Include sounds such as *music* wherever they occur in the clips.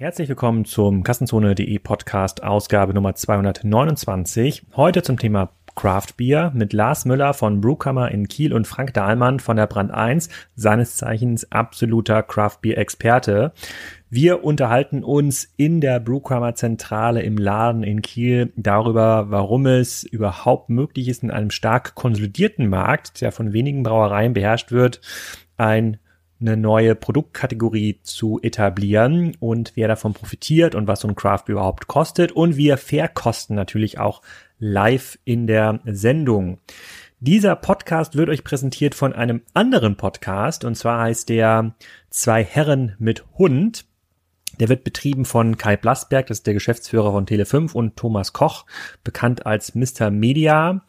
Herzlich willkommen zum Kassenzone.de Podcast Ausgabe Nummer 229. Heute zum Thema Craft Beer mit Lars Müller von Brewkammer in Kiel und Frank Dahlmann von der Brand 1, seines Zeichens absoluter Craft Beer Experte. Wir unterhalten uns in der Brewkammer Zentrale im Laden in Kiel darüber, warum es überhaupt möglich ist, in einem stark konsolidierten Markt, der von wenigen Brauereien beherrscht wird, ein eine neue Produktkategorie zu etablieren und wer davon profitiert und was so ein Craft überhaupt kostet und wir verkosten natürlich auch live in der Sendung. Dieser Podcast wird euch präsentiert von einem anderen Podcast und zwar heißt der Zwei Herren mit Hund. Der wird betrieben von Kai Blasberg, das ist der Geschäftsführer von Tele5 und Thomas Koch, bekannt als Mr. Media.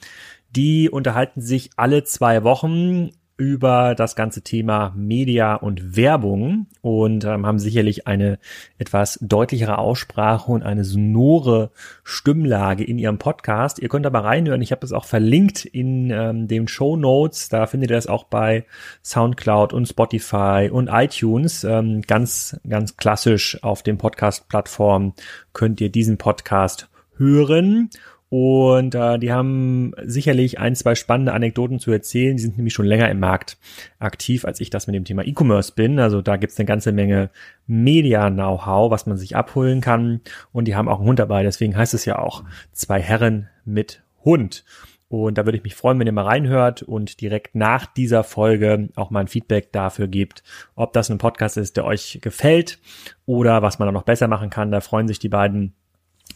Die unterhalten sich alle zwei Wochen über das ganze Thema Media und Werbung und ähm, haben sicherlich eine etwas deutlichere Aussprache und eine sonore Stimmlage in ihrem Podcast. Ihr könnt aber reinhören. Ich habe es auch verlinkt in ähm, den Show Notes. Da findet ihr das auch bei SoundCloud und Spotify und iTunes. Ähm, ganz, ganz klassisch auf den Podcast-Plattformen könnt ihr diesen Podcast hören. Und äh, die haben sicherlich ein, zwei spannende Anekdoten zu erzählen. Die sind nämlich schon länger im Markt aktiv, als ich das mit dem Thema E-Commerce bin. Also da gibt's eine ganze Menge Media-Know-how, was man sich abholen kann. Und die haben auch einen Hund dabei. Deswegen heißt es ja auch zwei Herren mit Hund. Und da würde ich mich freuen, wenn ihr mal reinhört und direkt nach dieser Folge auch mal ein Feedback dafür gebt, ob das ein Podcast ist, der euch gefällt oder was man da noch besser machen kann. Da freuen sich die beiden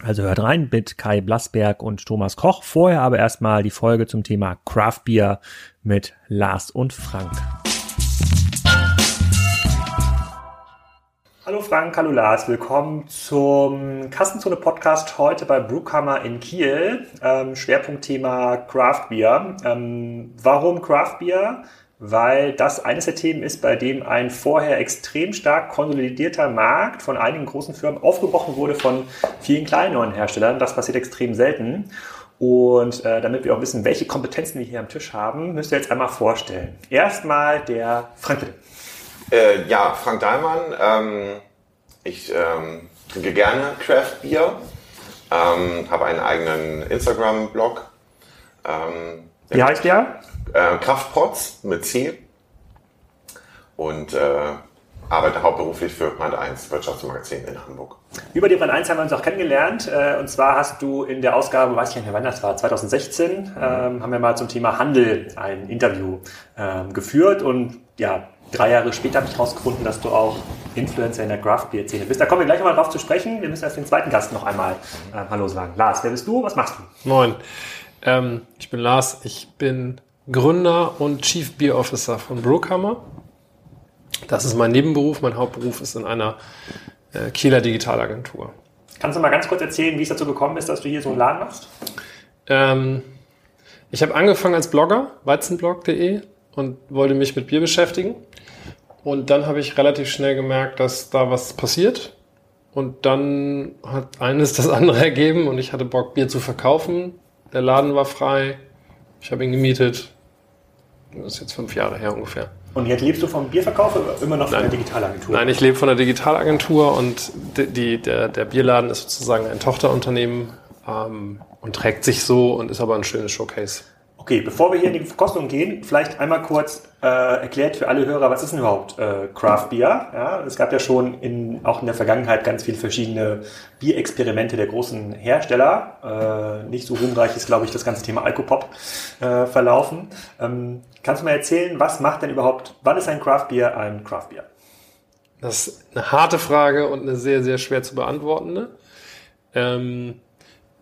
also hört rein mit Kai Blasberg und Thomas Koch. Vorher aber erstmal die Folge zum Thema Craft Beer mit Lars und Frank. Hallo Frank, hallo Lars, willkommen zum Kassenzone Podcast heute bei Brewkammer in Kiel. Ähm, Schwerpunktthema Craft Beer. Ähm, warum Craft Beer? Weil das eines der Themen ist, bei dem ein vorher extrem stark konsolidierter Markt von einigen großen Firmen aufgebrochen wurde von vielen kleineren Herstellern. Das passiert extrem selten. Und äh, damit wir auch wissen, welche Kompetenzen wir hier am Tisch haben, müsst ihr jetzt einmal vorstellen. Erstmal der Frank bitte. Äh, ja, Frank Dahlmann. Ähm, ich ähm, trinke gerne Craft Beer, ähm, habe einen eigenen Instagram-Blog. Ähm, Wie heißt der? Äh, Kraftpots mit C und äh, arbeite hauptberuflich für Brand 1 Wirtschaftsmagazin in Hamburg. Über die Brand 1 haben wir uns auch kennengelernt. Äh, und zwar hast du in der Ausgabe, weiß ich nicht mehr wann das war, 2016, mhm. ähm, haben wir mal zum Thema Handel ein Interview ähm, geführt. Und ja, drei Jahre später habe ich herausgefunden, dass du auch Influencer in der Craft Beer Szene bist. Da kommen wir gleich nochmal drauf zu sprechen. Wir müssen erst den zweiten Gast noch einmal äh, Hallo sagen. Lars, wer bist du? Was machst du? Moin. Ähm, ich bin Lars. Ich bin Gründer und Chief Beer Officer von Brookhammer. Das ist mein Nebenberuf. Mein Hauptberuf ist in einer äh, Kieler Digitalagentur. Kannst du mal ganz kurz erzählen, wie es dazu gekommen ist, dass du hier so einen Laden machst? Ähm, ich habe angefangen als Blogger, weizenblog.de, und wollte mich mit Bier beschäftigen. Und dann habe ich relativ schnell gemerkt, dass da was passiert. Und dann hat eines das andere *laughs* ergeben und ich hatte Bock, Bier zu verkaufen. Der Laden war frei. Ich habe ihn gemietet. Das ist jetzt fünf Jahre her ungefähr. Und jetzt lebst du vom Bierverkauf oder immer noch von Nein. der Digitalagentur? Nein, ich lebe von der Digitalagentur und die, der, der Bierladen ist sozusagen ein Tochterunternehmen ähm, und trägt sich so und ist aber ein schönes Showcase. Okay, bevor wir hier in die Verkostung gehen, vielleicht einmal kurz äh, erklärt für alle Hörer, was ist denn überhaupt äh, Craft Beer? Ja, es gab ja schon in, auch in der Vergangenheit ganz viele verschiedene Bierexperimente der großen Hersteller. Äh, nicht so ruhmreich ist, glaube ich, das ganze Thema Alkopop äh, verlaufen. Ähm, kannst du mal erzählen, was macht denn überhaupt, wann ist ein Craft Beer ein Craft Beer? Das ist eine harte Frage und eine sehr, sehr schwer zu beantwortende. Ähm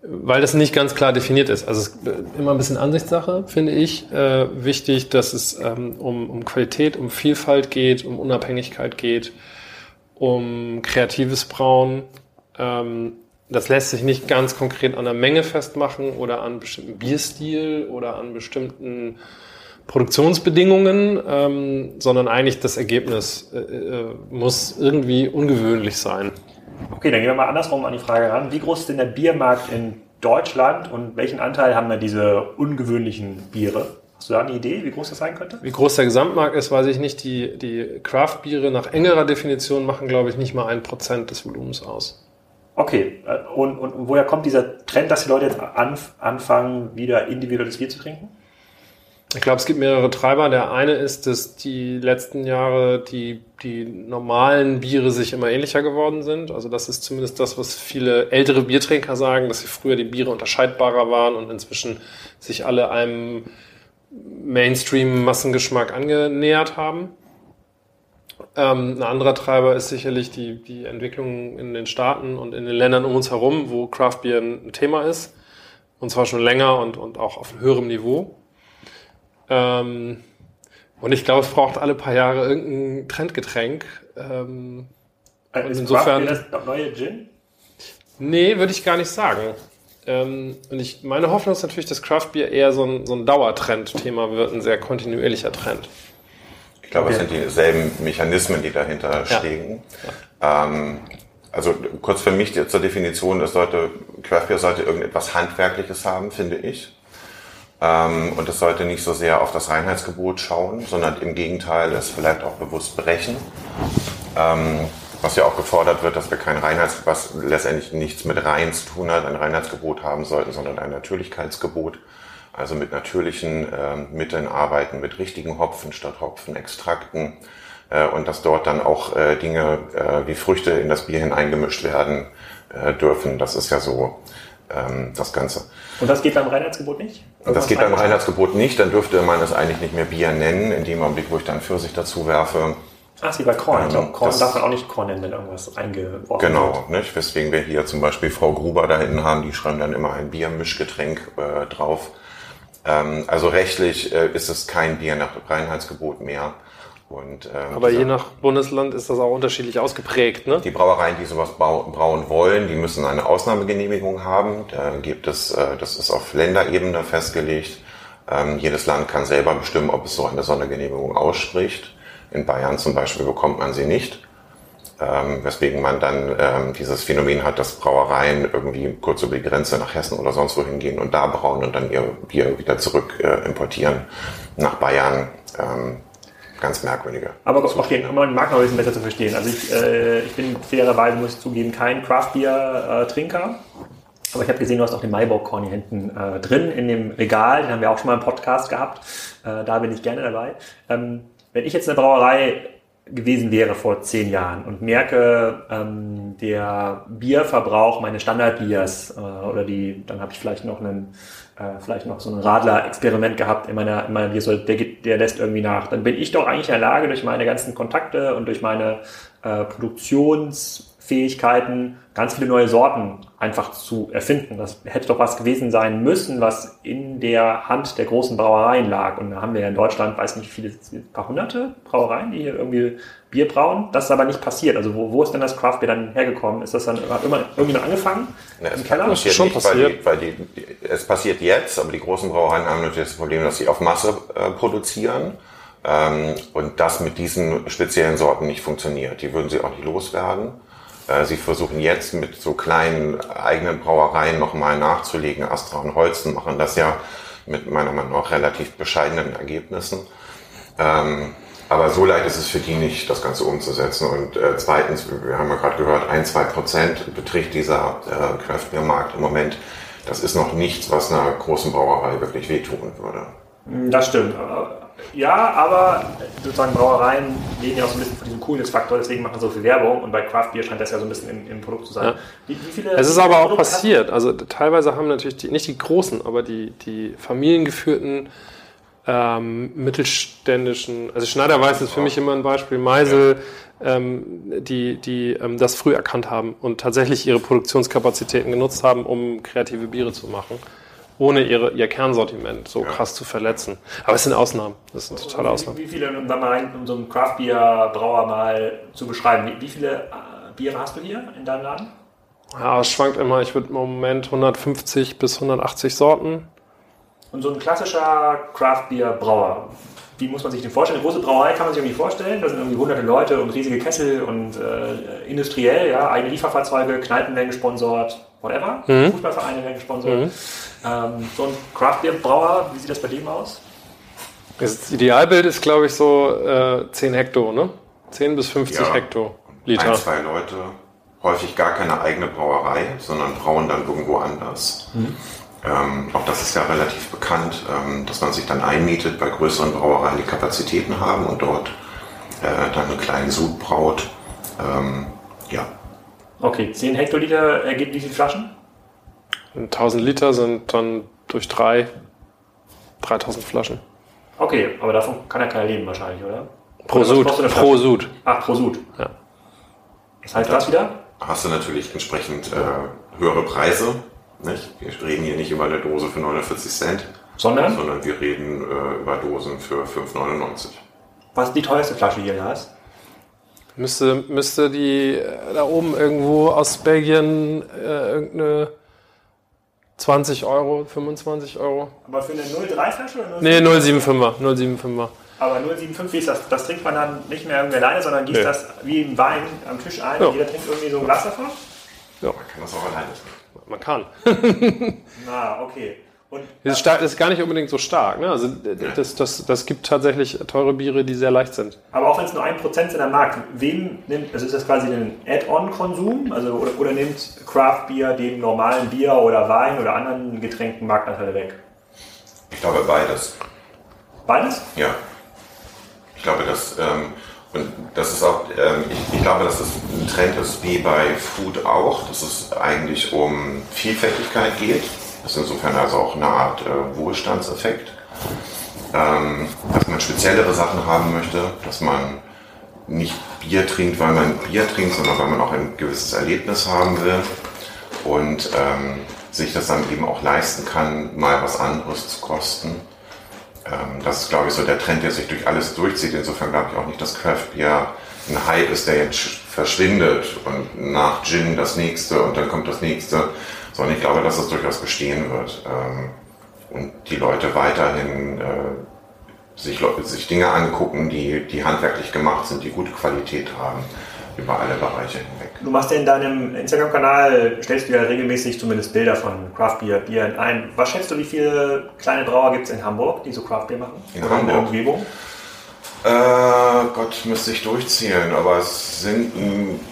weil das nicht ganz klar definiert ist. Also es ist immer ein bisschen Ansichtssache, finde ich. Äh, wichtig, dass es ähm, um, um Qualität, um Vielfalt geht, um Unabhängigkeit geht, um kreatives Brauen. Ähm, das lässt sich nicht ganz konkret an der Menge festmachen oder an bestimmten Bierstil oder an bestimmten Produktionsbedingungen, ähm, sondern eigentlich das Ergebnis äh, äh, muss irgendwie ungewöhnlich sein. Okay, dann gehen wir mal andersrum an die Frage ran. Wie groß ist denn der Biermarkt in Deutschland und welchen Anteil haben da diese ungewöhnlichen Biere? Hast du da eine Idee, wie groß das sein könnte? Wie groß der Gesamtmarkt ist, weiß ich nicht. Die, die Craft-Biere nach engerer Definition machen, glaube ich, nicht mal ein Prozent des Volumens aus. Okay, äh, und, und woher kommt dieser Trend, dass die Leute jetzt anf anfangen, wieder individuelles Bier zu trinken? Ich glaube, es gibt mehrere Treiber. Der eine ist, dass die letzten Jahre die, die normalen Biere sich immer ähnlicher geworden sind. Also das ist zumindest das, was viele ältere Biertrinker sagen, dass sie früher die Biere unterscheidbarer waren und inzwischen sich alle einem Mainstream-Massengeschmack angenähert haben. Ähm, ein anderer Treiber ist sicherlich die, die Entwicklung in den Staaten und in den Ländern um uns herum, wo Craft Beer ein Thema ist. Und zwar schon länger und, und auch auf höherem Niveau. Ähm, und ich glaube, es braucht alle paar Jahre irgendein Trendgetränk. Ähm, äh, ist insofern. Craft Beer das neue Gin? Nee, würde ich gar nicht sagen. Ähm, und ich, meine Hoffnung ist natürlich, dass Craft Beer eher so ein, so ein Dauertrend-Thema wird, ein sehr kontinuierlicher Trend. Ich glaube, okay. es sind dieselben Mechanismen, die dahinter ja. stehen. Ja. Ähm, also kurz für mich zur Definition, es sollte, Craft Beer sollte irgendetwas Handwerkliches haben, finde ich. Ähm, und es sollte nicht so sehr auf das Reinheitsgebot schauen, sondern im Gegenteil es vielleicht auch bewusst brechen. Ähm, was ja auch gefordert wird, dass wir kein Reinheits, was letztendlich nichts mit Rein zu tun hat, ein Reinheitsgebot haben sollten, sondern ein Natürlichkeitsgebot. Also mit natürlichen äh, Mitteln arbeiten, mit richtigen Hopfen statt Hopfenextrakten äh, und dass dort dann auch äh, Dinge äh, wie Früchte in das Bier hineingemischt werden dürfen. Das ist ja so ähm, das Ganze. Und das geht beim Reinheitsgebot nicht? Und das geht beim Reinheitsgebot nicht, dann dürfte man es eigentlich nicht mehr Bier nennen. In dem Augenblick, wo ich dann Pfirsich dazu werfe, Ach, wie bei Korn. Ich glaube, Korn darf man auch nicht Korn nennen, wenn irgendwas reingeworfen genau, wird. Genau, nicht? weswegen wir hier zum Beispiel Frau Gruber da hinten haben, die schreiben dann immer ein Biermischgetränk äh, drauf. Ähm, also rechtlich äh, ist es kein Bier nach Reinheitsgebot mehr. Und, ähm, Aber je nach Bundesland ist das auch unterschiedlich ausgeprägt, ne? Die Brauereien, die sowas brauen wollen, die müssen eine Ausnahmegenehmigung haben. Da gibt es, äh, das ist auf Länderebene festgelegt. Ähm, jedes Land kann selber bestimmen, ob es so eine Sondergenehmigung ausspricht. In Bayern zum Beispiel bekommt man sie nicht, ähm, weswegen man dann ähm, dieses Phänomen hat, dass Brauereien irgendwie kurz über die Grenze nach Hessen oder sonst wohin gehen und da brauen und dann ihr Bier wieder zurück äh, importieren nach Bayern. Ähm, ganz merkwürdige. Aber okay, um den Markt noch ein bisschen besser zu verstehen. Also ich, äh, ich bin fairerweise, muss ich zugeben, kein Craft-Bier-Trinker. Aber ich habe gesehen, du hast auch den Maibock-Korn hier hinten äh, drin in dem Regal. Den haben wir auch schon mal im Podcast gehabt. Äh, da bin ich gerne dabei. Ähm, wenn ich jetzt eine Brauerei gewesen wäre vor zehn Jahren und merke, ähm, der Bierverbrauch meines Standardbiers äh, oder die, dann habe ich vielleicht noch einen, äh, vielleicht noch so ein Radler-Experiment gehabt in meiner, in meiner Biersorte, der, der lässt irgendwie nach. Dann bin ich doch eigentlich in der Lage, durch meine ganzen Kontakte und durch meine äh, Produktionsfähigkeiten ganz viele neue Sorten einfach zu erfinden. Das hätte doch was gewesen sein müssen, was in der Hand der großen Brauereien lag. Und da haben wir ja in Deutschland, weiß nicht, viele, paar hunderte Brauereien, die hier irgendwie Bier brauen. Das ist aber nicht passiert. Also wo, wo ist denn das Craft Beer dann hergekommen? Ist das dann immer irgendwie noch angefangen? Ja, es Keller? passiert schon nicht, passiert. Weil, die, weil die, es passiert jetzt, aber die großen Brauereien haben natürlich das Problem, dass sie auf Masse äh, produzieren. Ähm, und das mit diesen speziellen Sorten nicht funktioniert. Die würden sie auch nicht loswerden. Äh, sie versuchen jetzt mit so kleinen eigenen Brauereien nochmal nachzulegen. Astra und Holzen machen das ja mit meiner Meinung nach relativ bescheidenen Ergebnissen. Ähm, aber so leicht ist es für die nicht, das Ganze umzusetzen. Und äh, zweitens, wir haben ja gerade gehört, ein, zwei Prozent beträgt dieser äh, Craft Beer Markt im Moment. Das ist noch nichts, was einer großen Brauerei wirklich wehtun würde. Das stimmt. Ja, aber sozusagen Brauereien leben ja auch so ein bisschen von diesem Coolness-Faktor, deswegen machen so viel Werbung und bei Craft Beer scheint das ja so ein bisschen im, im Produkt zu sein. Ja. Wie, wie viele, es ist aber auch passiert. Also teilweise haben natürlich die, nicht die großen, aber die, die familiengeführten ähm, mittelständischen, also Schneider Weiß ist für mich immer ein Beispiel, Meisel, ja. ähm, die, die ähm, das früh erkannt haben und tatsächlich ihre Produktionskapazitäten genutzt haben, um kreative Biere zu machen ohne ihre, ihr Kernsortiment so ja. krass zu verletzen. Aber es sind Ausnahmen. Das sind totale Ausnahmen. Wie, viele, um da mal rein, um so einen Craft Beer Brauer mal zu beschreiben, wie, wie viele äh, Biere hast du hier in deinem Laden? Ja, es schwankt immer. Ich würde im Moment 150 bis 180 Sorten. Und so ein klassischer Craft Beer Brauer, wie muss man sich den vorstellen? Eine große Brauerei kann man sich irgendwie vorstellen. Da sind irgendwie hunderte Leute und riesige Kessel und äh, industriell, ja, eigene Lieferfahrzeuge, Kneipen werden gesponsert, whatever. Mhm. Fußballvereine werden gesponsert. Mhm. Ähm, so ein Craft Beer Brauer, wie sieht das bei dem aus? Das Idealbild ist, glaube ich, so äh, 10 Hektar, ne? 10 bis 50 ja, Hektoliter. Ein, zwei Leute, häufig gar keine eigene Brauerei, sondern brauen dann irgendwo anders. Mhm. Ähm, auch das ist ja relativ bekannt, ähm, dass man sich dann einmietet bei größeren Brauereien, die Kapazitäten haben und dort äh, dann einen kleinen Sud braut. Ähm, ja. Okay, 10 Hektoliter ergibt wie viele Flaschen? 1000 Liter sind dann durch drei 3000 Flaschen. Okay, aber davon kann ja keiner leben wahrscheinlich, oder? Pro Sud. Pro Sud. Ach, pro Sud. Ja. Was heißt das wieder? Hast du natürlich entsprechend äh, höhere Preise. Nicht? Wir reden hier nicht über eine Dose für 49 Cent. Sondern? Sondern wir reden äh, über Dosen für 5,99. Was ist die teuerste Flasche hier, Lars? Müsste, müsste die äh, da oben irgendwo aus Belgien äh, irgendeine 20 Euro, 25 Euro. Aber für eine 0,3-Flasche oder 0,75? Nee, 0,75er. 0,75er. Aber 0,75 ist das, das trinkt man dann nicht mehr irgendwie alleine, sondern gießt nee. das wie im Wein am Tisch ein ja. und jeder trinkt irgendwie so ein Glas davon? Ja. Man kann das auch alleine trinken. Man kann. Na, *laughs* okay. Und das, ist stark, das ist gar nicht unbedingt so stark. Ne? Also das, das, das gibt tatsächlich teure Biere, die sehr leicht sind. Aber auch wenn es nur ein Prozent sind am Markt, wem nimmt, also ist das quasi ein Add-on-Konsum? Also, oder, oder nimmt Craft Beer dem normalen Bier oder Wein oder anderen Getränken Marktanteile weg? Ich glaube beides. Beides? Ja. Ich glaube, dass, ähm, und das ist auch, ähm, ich, ich, glaube, dass das ein Trend ist wie bei Food auch, dass es eigentlich um Vielfältigkeit geht. Das ist insofern also auch eine Art äh, Wohlstandseffekt, ähm, dass man speziellere Sachen haben möchte, dass man nicht Bier trinkt, weil man Bier trinkt, sondern weil man auch ein gewisses Erlebnis haben will. Und ähm, sich das dann eben auch leisten kann, mal was anderes zu kosten. Ähm, das ist, glaube ich, so der Trend, der sich durch alles durchzieht. Insofern glaube ich auch nicht, dass Craft Beer ein Hype ist, der jetzt verschwindet und nach Gin das nächste und dann kommt das nächste, sondern ich glaube, dass das durchaus bestehen wird ähm, und die Leute weiterhin äh, sich, sich Dinge angucken, die, die handwerklich gemacht sind, die gute Qualität haben über alle Bereiche hinweg. Du machst ja in deinem Instagram-Kanal, stellst du ja regelmäßig zumindest Bilder von Craft Beer, Bier ein. Was schätzt du, wie viele kleine Brauer gibt es in Hamburg, die so Craft Beer machen? In Oder Hamburg? in der Umgebung? Äh, Gott, müsste ich durchzählen, aber es sind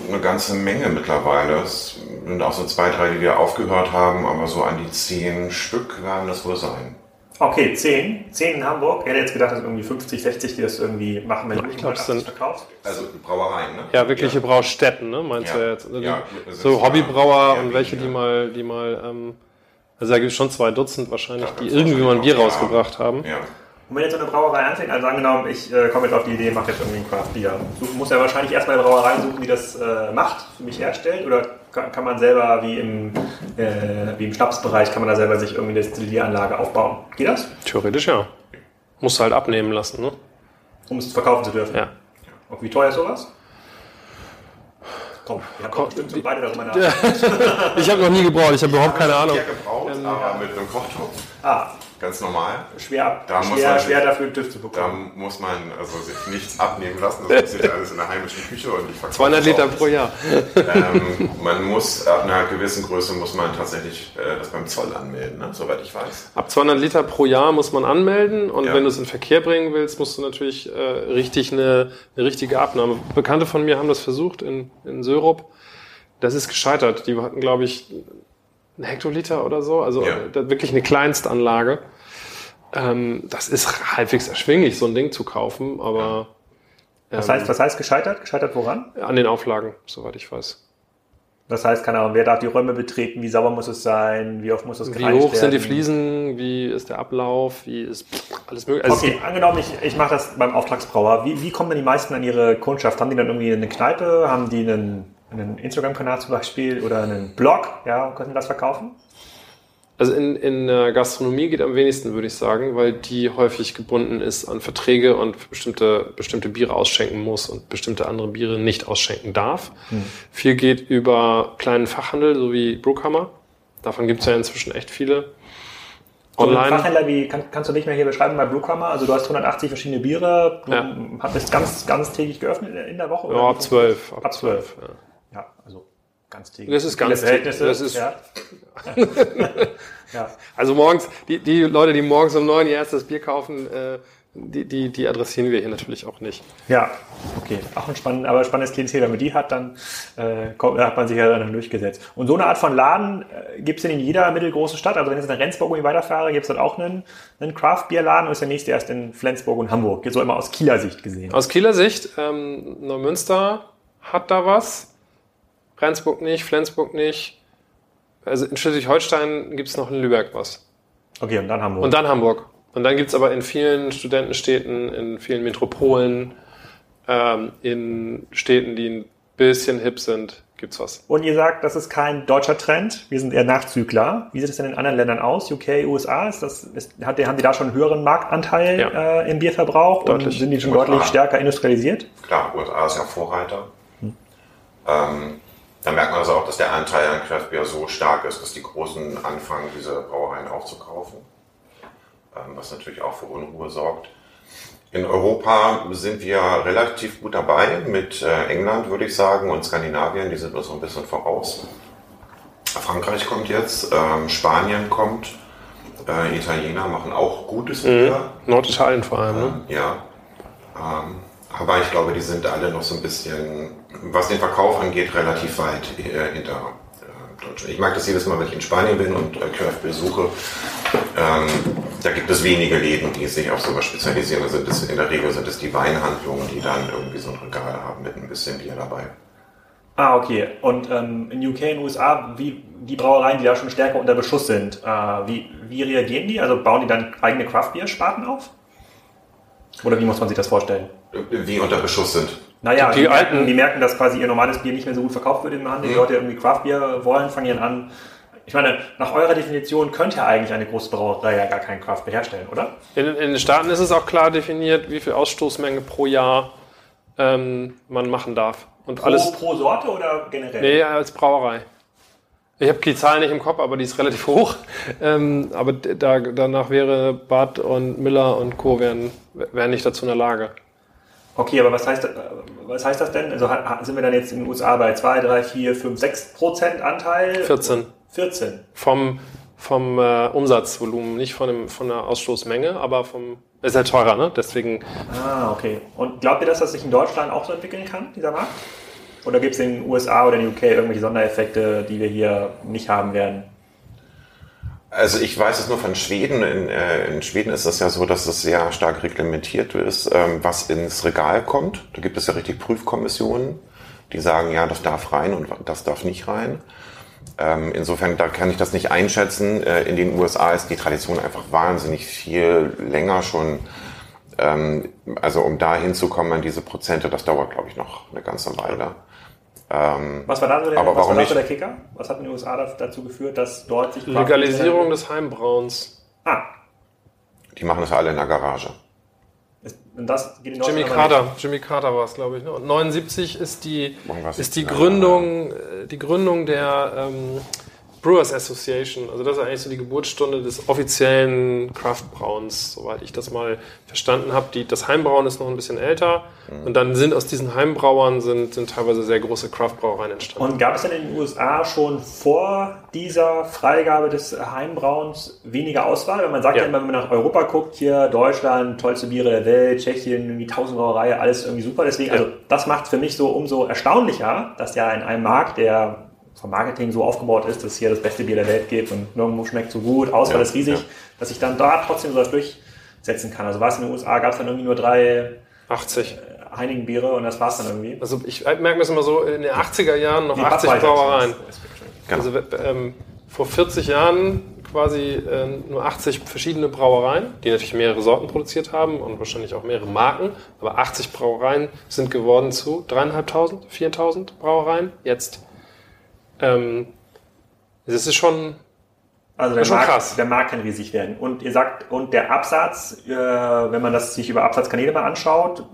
eine ganze Menge mittlerweile. Es sind auch so zwei, drei, die wir aufgehört haben, aber so an die zehn Stück werden das wohl sein. Okay, zehn. Zehn in Hamburg. Ich hätte jetzt gedacht, dass irgendwie 50, 60, die das irgendwie machen, wenn du ich glaube, es sind verkaufst. Also Brauereien, ne? Ja, wirkliche ja. Braustätten, ne? Meinst ja. du jetzt? Ja, so Hobbybrauer ja, und welche, die mal, die mal, ähm, also da gibt es schon zwei Dutzend wahrscheinlich, die irgendwie mal ein Bier rausgebracht haben. Ja. Und wenn jetzt so eine Brauerei anfängt, also angenommen, ich äh, komme jetzt auf die Idee, mache jetzt irgendwie ein Craft Beer, du musst ja wahrscheinlich erstmal eine Brauerei suchen, die das äh, macht, für mich herstellt, oder kann, kann man selber wie im, äh, wie im Schnapsbereich, kann man da selber sich irgendwie eine Destillieranlage aufbauen? Geht das? Theoretisch ja. Musst du halt abnehmen lassen, ne? Um es verkaufen zu dürfen? Ja. Und wie teuer ist sowas? Komm, habt Komm, bestimmt so beide darüber nachgedacht. *laughs* ich habe noch nie gebraut, ich habe überhaupt keine Ahnung. Ich habe gebraut, ähm, aber mit einem Kochtopf. Ah, Ganz normal. Schwer, da schwer, man, schwer dafür zu bekommen. Da muss man also sich nichts abnehmen lassen. Das passiert alles in der heimischen Küche und ich 200 Liter pro Jahr. Ähm, man muss, ab einer gewissen Größe muss man tatsächlich äh, das beim Zoll anmelden, ne? soweit ich weiß. Ab 200 Liter pro Jahr muss man anmelden und ja. wenn du es in Verkehr bringen willst, musst du natürlich äh, richtig eine, eine richtige Abnahme. Bekannte von mir haben das versucht in, in Syrup. Das ist gescheitert. Die hatten, glaube ich, ein Hektoliter oder so, also ja. wirklich eine Kleinstanlage. Ähm, das ist halbwegs erschwinglich, so ein Ding zu kaufen, aber. Was, ähm, heißt, was heißt gescheitert? Gescheitert woran? An den Auflagen, soweit ich weiß. Das heißt, keine Ahnung, wer darf die Räume betreten, wie sauber muss es sein, wie oft muss es gereinigt werden? Wie hoch werden? sind die Fliesen, wie ist der Ablauf, wie ist alles möglich. Also okay, angenommen, ich, ich mache das beim Auftragsbrauer. Wie, wie kommen denn die meisten an ihre Kundschaft? Haben die dann irgendwie eine Kneipe? Haben die einen einen Instagram-Kanal zum Beispiel oder einen Blog, ja, können das verkaufen? Also in, in der Gastronomie geht am wenigsten, würde ich sagen, weil die häufig gebunden ist an Verträge und bestimmte, bestimmte Biere ausschenken muss und bestimmte andere Biere nicht ausschenken darf. Hm. Viel geht über kleinen Fachhandel, so wie Brookhammer. Davon gibt es ja inzwischen echt viele. Online. So Fachhändler wie, kann, kannst du nicht mehr hier beschreiben bei Brookhammer? Also du hast 180 verschiedene Biere, du ja. bist ganz, ganz tägig geöffnet in der Woche? Ja, ab 12. Ab 12, ja. Ja, also ganz täglich. Das ist ganz Verhältnisse. Das ist, ja. *laughs* ja. Also morgens, die, die Leute, die morgens um neun ihr erstes Bier kaufen, äh, die, die, die adressieren wir hier natürlich auch nicht. Ja, okay. Auch ein spannend, aber spannendes Klientel. Wenn man die hat, dann äh, kommt, hat man sich ja dann durchgesetzt. Und so eine Art von Laden äh, gibt es denn in jeder mittelgroßen Stadt? Also wenn ich jetzt in Rendsburg irgendwie weiterfahre, gibt es dort auch einen, einen Craft-Bier-Laden oder ist der nächste erst in Flensburg und Hamburg? So immer aus Kieler Sicht gesehen. Aus Kieler Sicht, ähm, Neumünster hat da was. Rendsburg nicht, Flensburg nicht. Also in Schleswig-Holstein gibt es noch in Lübeck was. Okay, und dann Hamburg. Und dann Hamburg. Und dann gibt es aber in vielen Studentenstädten, in vielen Metropolen, ähm, in Städten, die ein bisschen hip sind, gibt es was. Und ihr sagt, das ist kein deutscher Trend, wir sind eher Nachzügler. Wie sieht es denn in anderen Ländern aus? UK, USA? Ist das, ist, hat, haben die da schon einen höheren Marktanteil ja. äh, im Bierverbrauch? Deutlich. Und sind die schon USA. deutlich stärker industrialisiert? Klar, USA ist ja Vorreiter. Hm. Ähm, da merkt man also auch, dass der Anteil an Craft so stark ist, dass die Großen anfangen, diese Brauereien aufzukaufen. Ähm, was natürlich auch für Unruhe sorgt. In Europa sind wir relativ gut dabei mit äh, England, würde ich sagen, und Skandinavien, die sind uns so ein bisschen voraus. Frankreich kommt jetzt, ähm, Spanien kommt, äh, Italiener machen auch gutes Bier. Mhm. Norditalien vor allem, ne? Ähm, ja. Aber ich glaube, die sind alle noch so ein bisschen, was den Verkauf angeht, relativ weit äh, hinter Deutschland. Ich mag das jedes Mal, wenn ich in Spanien bin und äh, Craft besuche. Ähm, da gibt es wenige Läden, die sich auf sowas spezialisieren. Also das, in der Regel sind es die Weinhandlungen, die dann irgendwie so ein Regal haben mit ein bisschen Bier dabei. Ah, okay. Und ähm, in UK, den USA, wie die Brauereien, die da schon stärker unter Beschuss sind, äh, wie, wie reagieren die? Also bauen die dann eigene Craft-Bier-Sparten auf? Oder wie muss man sich das vorstellen? Wie unter Beschuss sind. Naja, die, die, alten, merken, die merken, dass quasi ihr normales Bier nicht mehr so gut verkauft wird im Handel. Die mhm. Leute irgendwie Craftbier wollen, fangen dann an. Ich meine, nach eurer Definition könnte eigentlich eine große Brauerei ja gar kein Craftbier herstellen, oder? In, in, den Staaten ist es auch klar definiert, wie viel Ausstoßmenge pro Jahr ähm, man machen darf. Und pro, alles, pro Sorte oder generell? Nee, als Brauerei. Ich habe die Zahl nicht im Kopf, aber die ist relativ *laughs* hoch. Ähm, aber da, danach wäre Bad und Miller und Co. wären, wären nicht dazu in der Lage. Okay, aber was heißt, was heißt das denn? Also sind wir dann jetzt in den USA bei 2, 3, 4, 5, 6 Prozent Anteil? 14. 14. Vom, vom äh, Umsatzvolumen, nicht von, dem, von der Ausstoßmenge, aber vom. Ist halt teurer, ne? Deswegen. Ah, okay. Und glaubt ihr, dass das sich in Deutschland auch so entwickeln kann, dieser Markt? Oder gibt es in den USA oder in den UK irgendwelche Sondereffekte, die wir hier nicht haben werden? Also ich weiß es nur von Schweden. In, äh, in Schweden ist es ja so, dass es sehr stark reglementiert ist, ähm, was ins Regal kommt. Da gibt es ja richtig Prüfkommissionen, die sagen, ja, das darf rein und das darf nicht rein. Ähm, insofern, da kann ich das nicht einschätzen. Äh, in den USA ist die Tradition einfach wahnsinnig viel länger schon. Ähm, also um da hinzukommen an diese Prozente, das dauert, glaube ich, noch eine ganze Weile. Ähm, was war da so der, aber was warum so der Kicker? Was hat in den USA dazu geführt, dass dort sich... Legalisierung des Heimbrauens. Ah. Die machen das alle in der Garage. Und das geht in Jimmy Carter, Jimmy Carter war es, glaube ich. Ne? Und 79 ist die, ist die Gründung, äh, die Gründung der ähm, Brewers Association. Also das ist eigentlich so die Geburtsstunde des offiziellen Craftbrauens, soweit ich das mal verstanden habe. Die, das Heimbrauen ist noch ein bisschen älter mhm. und dann sind aus diesen Heimbrauern sind, sind teilweise sehr große Craftbrauereien entstanden. Und gab es denn in den USA schon vor dieser Freigabe des Heimbrauens weniger Auswahl? Wenn man sagt ja, ja wenn man nach Europa guckt, hier Deutschland, tollste Biere der Welt, Tschechien, irgendwie tausend Brauerei, alles irgendwie super. Deswegen, ja. also das macht es für mich so umso erstaunlicher, dass ja in einem Markt, der vom Marketing so aufgebaut ist, dass es hier das beste Bier der Welt gibt und nirgendwo schmeckt so gut, Auswahl ja, ist riesig, ja. dass ich dann da trotzdem so was durchsetzen kann. Also war es in den USA, gab es dann irgendwie nur drei 80 äh, Heinigen-Biere und das war es dann irgendwie. Also ich merke mir das immer so, in den 80er Jahren noch Die 80 Brauereien. Also ähm, vor 40 Jahren quasi äh, nur 80 verschiedene Brauereien, die natürlich mehrere Sorten produziert haben und wahrscheinlich auch mehrere Marken, aber 80 Brauereien sind geworden zu dreieinhalbtausend, 4.000 Brauereien. Jetzt ähm, das ist schon, also der, schon Markt, krass. der Markt kann riesig werden. Und ihr sagt, und der Absatz, äh, wenn man das sich über Absatzkanäle mal anschaut,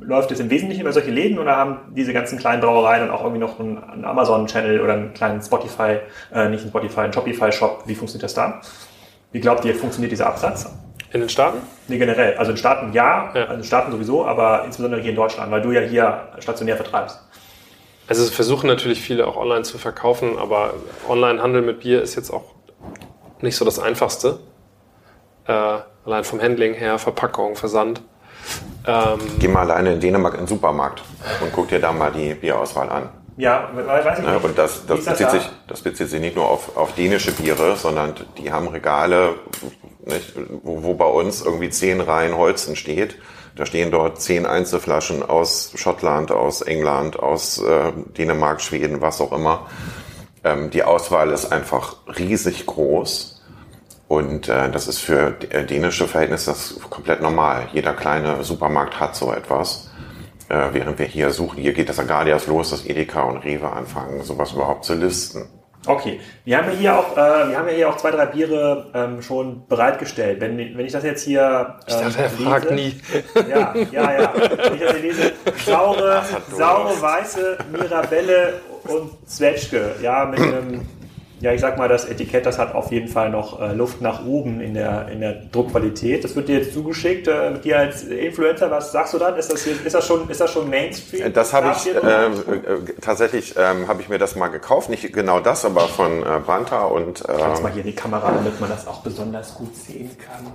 läuft es im Wesentlichen über solche Läden oder haben diese ganzen kleinen Brauereien und auch irgendwie noch einen, einen Amazon-Channel oder einen kleinen Spotify, äh, nicht einen Spotify, einen Shopify-Shop? Wie funktioniert das da? Wie glaubt ihr, funktioniert dieser Absatz? In den Staaten? Nee, generell. Also in Staaten ja, ja. also in Staaten sowieso, aber insbesondere hier in Deutschland, weil du ja hier stationär vertreibst. Also es versuchen natürlich viele auch online zu verkaufen, aber Online-Handel mit Bier ist jetzt auch nicht so das Einfachste. Äh, Allein vom Handling her, Verpackung, Versand. Ähm, Geh mal alleine in Dänemark in den Supermarkt und guck dir da mal die Bierauswahl an. Ja, weiß ich nicht. Ja, und das, das, bezieht das, sich, das bezieht sich nicht nur auf, auf dänische Biere, sondern die haben Regale, nicht, wo, wo bei uns irgendwie zehn Reihen Holzen steht. Da stehen dort zehn Einzelflaschen aus Schottland, aus England, aus äh, Dänemark, Schweden, was auch immer. Ähm, die Auswahl ist einfach riesig groß. Und äh, das ist für äh, dänische Verhältnisse komplett normal. Jeder kleine Supermarkt hat so etwas. Äh, während wir hier suchen, hier geht das Agadias los, dass Edeka und Rewe anfangen, sowas überhaupt zu listen. Okay, wir haben ja hier auch, äh, wir haben ja hier auch zwei, drei Biere ähm, schon bereitgestellt. Wenn, wenn ich das jetzt hier. Ähm, ich dachte, er lese, fragt nie. Ja, ja, ja. Wenn ich das hier lese, saure, saure, weiße Mirabelle und Zwetschge, ja, mit einem ja, ich sag mal, das Etikett, das hat auf jeden Fall noch äh, Luft nach oben in der, in der Druckqualität. Das wird dir jetzt zugeschickt. Äh, dir als Influencer, was sagst du dann? Ist das, hier, ist das, schon, ist das schon Mainstream? Das habe ich ähm, äh, tatsächlich ähm, habe ich mir das mal gekauft. Nicht genau das, aber von äh, Branta und. Äh, Kannst mal hier die Kamera, damit man das auch besonders gut sehen kann.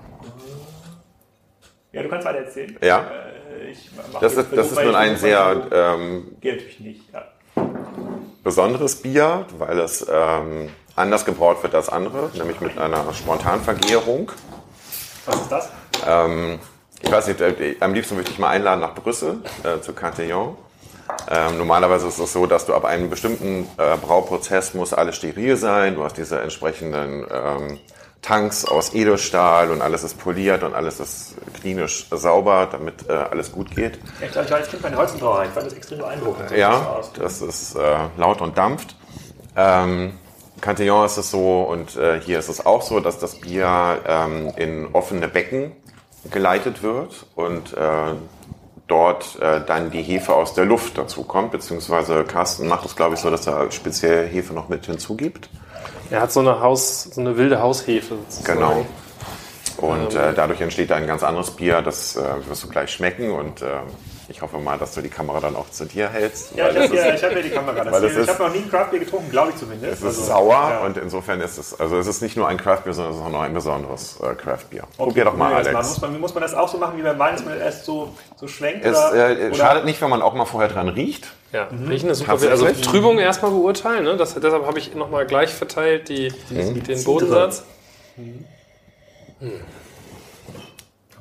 Ja, du kannst weiter erzählen. Ja. Äh, das ist, das ist nun ein sehr. Ähm, Geht natürlich nicht. Ja besonderes Bier, weil es ähm, anders gebraut wird als andere, nämlich mit einer Spontanvergärung. Was ist das? Ähm, ich weiß nicht, äh, am liebsten würde ich mal einladen nach Brüssel äh, zu Cantillon. Ähm, normalerweise ist es so, dass du ab einem bestimmten äh, Brauprozess muss alles steril sein. Du hast diese entsprechenden ähm, Tanks aus Edelstahl und alles ist poliert und alles ist klinisch sauber, damit äh, alles gut geht. Ja, ich war als Kind bei Holzenbrauerei, ich fand das extrem beeindruckend. ja, das ist äh, laut und dampft. Ähm, Cantillon ist es so und äh, hier ist es auch so, dass das Bier ähm, in offene Becken geleitet wird und äh, dort äh, dann die Hefe aus der Luft dazu kommt, beziehungsweise Carsten macht es, glaube ich, so, dass er speziell Hefe noch mit hinzugibt. Er hat so eine Haus, so eine wilde Haushefe. Sozusagen. Genau. Und ähm, äh, dadurch entsteht ein ganz anderes Bier, das äh, wirst du gleich schmecken und äh, ich hoffe mal, dass du die Kamera dann auch zu dir hältst. Ja, ich habe ja, hab ja die Kamera. Ist, ich habe noch nie ein Craftbier getrunken, glaube ich zumindest. Es ist also, sauer ja. und insofern ist es, also es ist nicht nur ein Craftbier, sondern es ist auch noch ein besonderes äh, Craftbier. Okay. Probier doch mal, Alex. Mal. Muss, man, muss man das auch so machen wie beim Wein, dass man erst so, so schwenkt? Es oder, äh, schadet nicht, wenn man auch mal vorher dran riecht. Ja, mhm. riechen ist super. Also Trübung erstmal beurteilen. Ne? Das, deshalb habe ich nochmal gleich verteilt die, mhm. den Bodensatz. Mhm.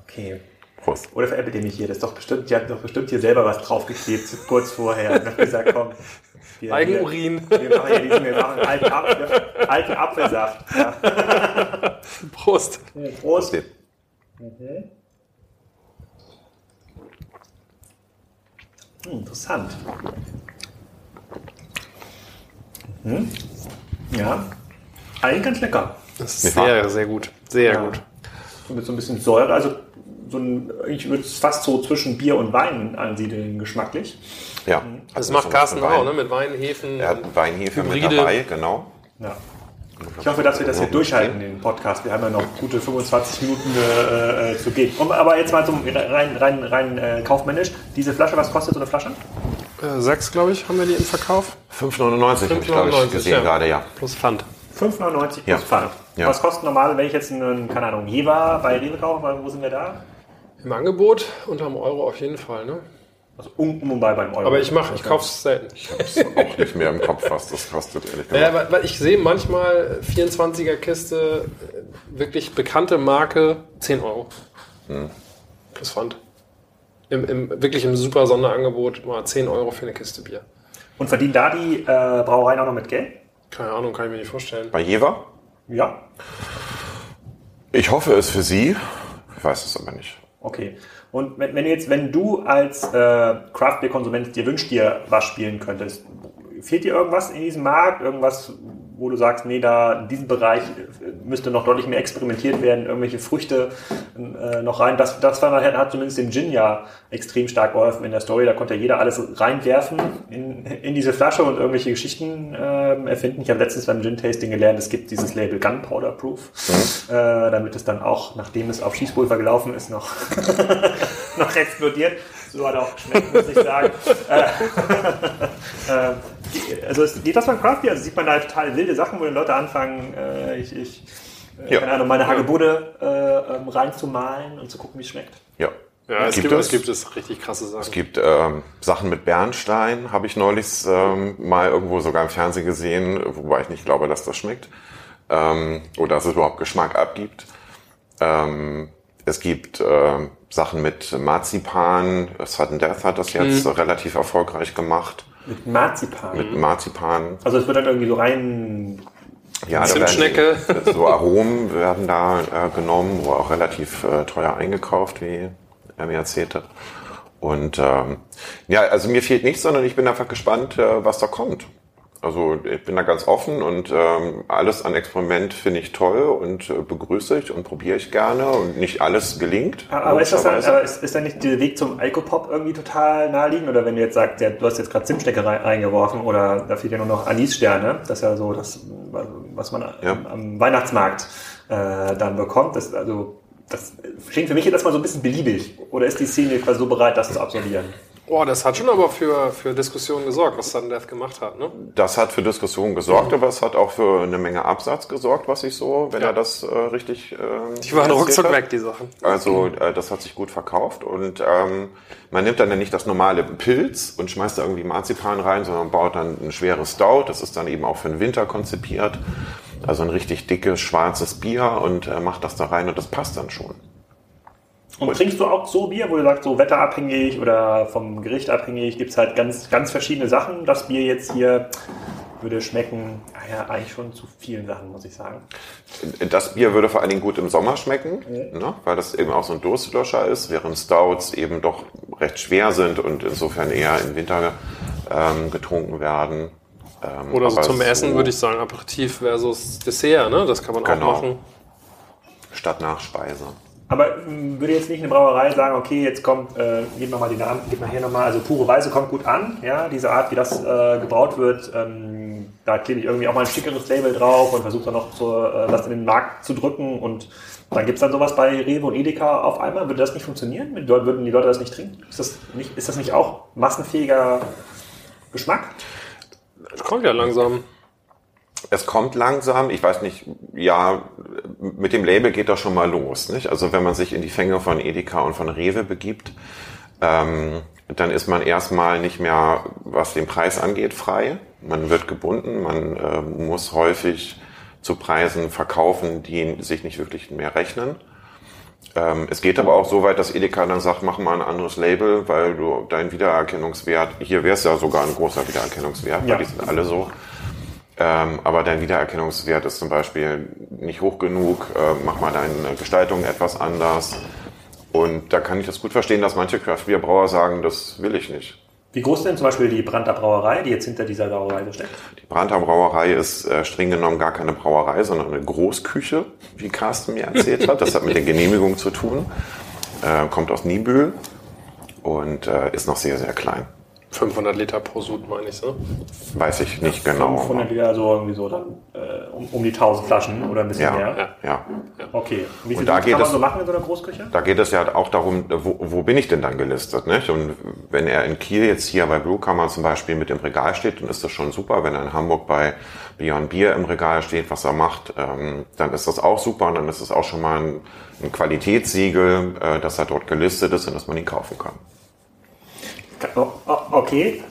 Okay. Prost. Oder veräppelt ihr mich hier? Das ist doch bestimmt, die hat doch bestimmt hier selber was draufgeklebt, kurz vorher. Und gesagt, komm. Wir, Eigenurin. Wir, wir, machen hier diesen, wir machen alten, Apfel, alten Apfelsaft. Ja. Prost. Prost. Mhm. Hm, interessant. Mhm. Ja, eigentlich ganz lecker. Das ist sehr, sehr gut. Sehr ja. gut. Mit so ein bisschen Säure, also so ein, ich würde es fast so zwischen Bier und Wein ansiedeln, geschmacklich. Ja. Das macht Carsten auch, ne? Mit Weinhefen. Er hat Weinhefe Hybride. mit dabei, genau. Ja. Ich hoffe, dass wir das hier durchhalten, den Podcast. Wir haben ja noch gute 25 Minuten äh, äh, zu gehen. Um, aber jetzt mal zum rein, rein, rein äh, kaufmännisch. Diese Flasche, was kostet so eine Flasche? Äh, sechs, glaube ich, haben wir die im Verkauf. 5,99 habe ich, glaube ich, gesehen ja. gerade, ja. Plus Pfand. 5,99 plus ja. Pfand. Ja. Was kostet normal, wenn ich jetzt einen, keine Ahnung, Jever bei Rewe kaufe? Wo sind wir da? Im Angebot unter einem Euro auf jeden Fall, ne? Also um, um bei beim Euro. Aber ich mache, ich kaufe es selten. Ich habe es auch nicht mehr im Kopf, was das kostet, ehrlich gesagt. Ja, weil ich sehe manchmal 24er Kiste, äh, wirklich bekannte Marke, 10 Euro. Hm. Plus Pfand. Im, im, wirklich im super Sonderangebot mal 10 Euro für eine Kiste Bier. Und verdienen da die äh, Brauereien auch noch mit Geld? Keine Ahnung, kann ich mir nicht vorstellen. Bei Jever? Ja. Ich hoffe es für Sie. Ich weiß es aber nicht. Okay. Und wenn, wenn jetzt, wenn du als äh, Craft Konsument dir wünschst, dir was spielen könntest, fehlt dir irgendwas in diesem Markt? Irgendwas, wo du sagst, nee, da in diesem Bereich äh, müsste noch deutlich mehr experimentiert werden, irgendwelche Früchte äh, noch rein. Das, das war, hat zumindest dem Gin ja extrem stark geholfen in der Story. Da konnte ja jeder alles reinwerfen in, in diese Flasche und irgendwelche Geschichten äh, erfinden. Ich habe letztens beim Gin-Tasting gelernt, es gibt dieses Label Gunpowder Proof, mhm. äh, damit es dann auch, nachdem es auf Schießpulver gelaufen ist, noch, *laughs* noch explodiert. So hat er auch geschmeckt, muss ich sagen. *laughs* Äh, *laughs* äh, also es geht das beim Craft Beer? Also sieht man da total wilde Sachen, wo die Leute anfangen, äh, ich, ich ja. keine Ahnung, meine Hagebude äh, ähm, reinzumalen und zu gucken, wie es schmeckt. Ja. Ja, es gibt, gibt, es, gibt es richtig krasse Sachen. Es gibt ähm, Sachen mit Bernstein, habe ich neulich ähm, mal irgendwo sogar im Fernsehen gesehen, wobei ich nicht glaube, dass das schmeckt ähm, oder dass es überhaupt Geschmack abgibt. Ähm, es gibt äh, Sachen mit Marzipan. Sudden Death hat das jetzt mhm. relativ erfolgreich gemacht. Mit Marzipan? Mit Marzipan. Also es wird dann irgendwie so rein... Ja, Zimtschnecke. Werden, so Aromen werden da äh, genommen, wo auch relativ äh, teuer eingekauft, wie er mir erzählte. Und ähm, ja, also mir fehlt nichts, sondern ich bin einfach gespannt, äh, was da kommt. Also ich bin da ganz offen und ähm, alles an Experiment finde ich toll und äh, begrüße ich und probiere ich gerne und nicht alles gelingt. Aber ist das dann, aber ist, ist dann nicht der Weg zum Alkopop irgendwie total naheliegend? Oder wenn du jetzt sagst, ja, du hast jetzt gerade Zimtstecke reingeworfen oder da fehlt ja nur noch Anissterne, das ist ja so das, was man ja. am, am, Weihnachtsmarkt äh, dann bekommt. Das, also das klingt für mich jetzt erstmal so ein bisschen beliebig. Oder ist die Szene quasi so bereit, das zu absolvieren? Boah, das hat schon aber für, für Diskussionen gesorgt, was Sudden Death gemacht hat, ne? Das hat für Diskussionen gesorgt, mhm. aber es hat auch für eine Menge Absatz gesorgt, was ich so, wenn ja. er das äh, richtig. Äh, die waren ruckzuck weg, die Sachen. Also äh, das hat sich gut verkauft und ähm, man nimmt dann ja nicht das normale Pilz und schmeißt da irgendwie Marzipan rein, sondern baut dann ein schweres Stout. Das ist dann eben auch für den Winter konzipiert. Also ein richtig dickes, schwarzes Bier und äh, macht das da rein und das passt dann schon. Und trinkst du auch so Bier, wo du sagst, so wetterabhängig oder vom Gericht abhängig, gibt es halt ganz, ganz verschiedene Sachen. Das Bier jetzt hier würde schmecken, naja, eigentlich schon zu vielen Sachen, muss ich sagen. Das Bier würde vor allen Dingen gut im Sommer schmecken, ja. ne, weil das eben auch so ein Durstlöscher ist, während Stouts eben doch recht schwer sind und insofern eher im Winter ähm, getrunken werden. Ähm, Oder so zum Essen so würde ich sagen, Aperitif versus Dessert, ne? das kann man genau. auch machen. Statt Nachspeise. Aber hm, würde jetzt nicht eine Brauerei sagen, okay, jetzt kommt, äh, gib mal die Namen, gib mal hier nochmal, also pure Weise kommt gut an, ja, diese Art, wie das äh, gebraut wird, ähm, da klebe ich irgendwie auch mal ein schickeres Label drauf und versuche dann noch so, äh, was in den Markt zu drücken und dann gibt es dann sowas bei Rewe und Edeka auf einmal. Würde das nicht funktionieren? Würden die Leute das nicht trinken? Ist das nicht, ist das nicht auch massenfähiger Geschmack? Das kommt ja langsam. Es kommt langsam, ich weiß nicht, ja, mit dem Label geht das schon mal los. Nicht? Also wenn man sich in die Fänge von Edeka und von Rewe begibt, ähm, dann ist man erstmal nicht mehr, was den Preis angeht, frei. Man wird gebunden, man äh, muss häufig zu Preisen verkaufen, die sich nicht wirklich mehr rechnen. Ähm, es geht aber auch so weit, dass Edeka dann sagt, mach mal ein anderes Label, weil du dein Wiedererkennungswert, hier wäre es ja sogar ein großer Wiedererkennungswert, ja. weil die sind alle so. Ähm, aber dein Wiedererkennungswert ist zum Beispiel nicht hoch genug, äh, mach mal deine Gestaltung etwas anders. Und da kann ich das gut verstehen, dass manche Craft-Bier-Brauer sagen, das will ich nicht. Wie groß denn zum Beispiel die Brandter Brauerei, die jetzt hinter dieser Brauerei steckt? Die Brandter Brauerei ist äh, streng genommen gar keine Brauerei, sondern eine Großküche, wie Carsten mir erzählt hat. Das hat mit den Genehmigungen zu tun. Äh, kommt aus Niebüll und äh, ist noch sehr, sehr klein. 500 Liter pro Sud, meine ich, so? Weiß ich nicht genau. 500 Liter, so irgendwie so dann äh, um, um, die 1000 Flaschen oder ein bisschen ja, mehr? Ja, ja. Okay. Und wie viel da geht kann man so machen in so einer Großküche? Da geht es ja auch darum, wo, wo bin ich denn dann gelistet? Nicht? Und wenn er in Kiel jetzt hier bei Brewkammer zum Beispiel mit dem Regal steht, dann ist das schon super. Wenn er in Hamburg bei Beyond Beer im Regal steht, was er macht, ähm, dann ist das auch super. Und dann ist es auch schon mal ein, ein Qualitätssiegel, äh, dass er dort gelistet ist und dass man ihn kaufen kann. Oh, oh, okay.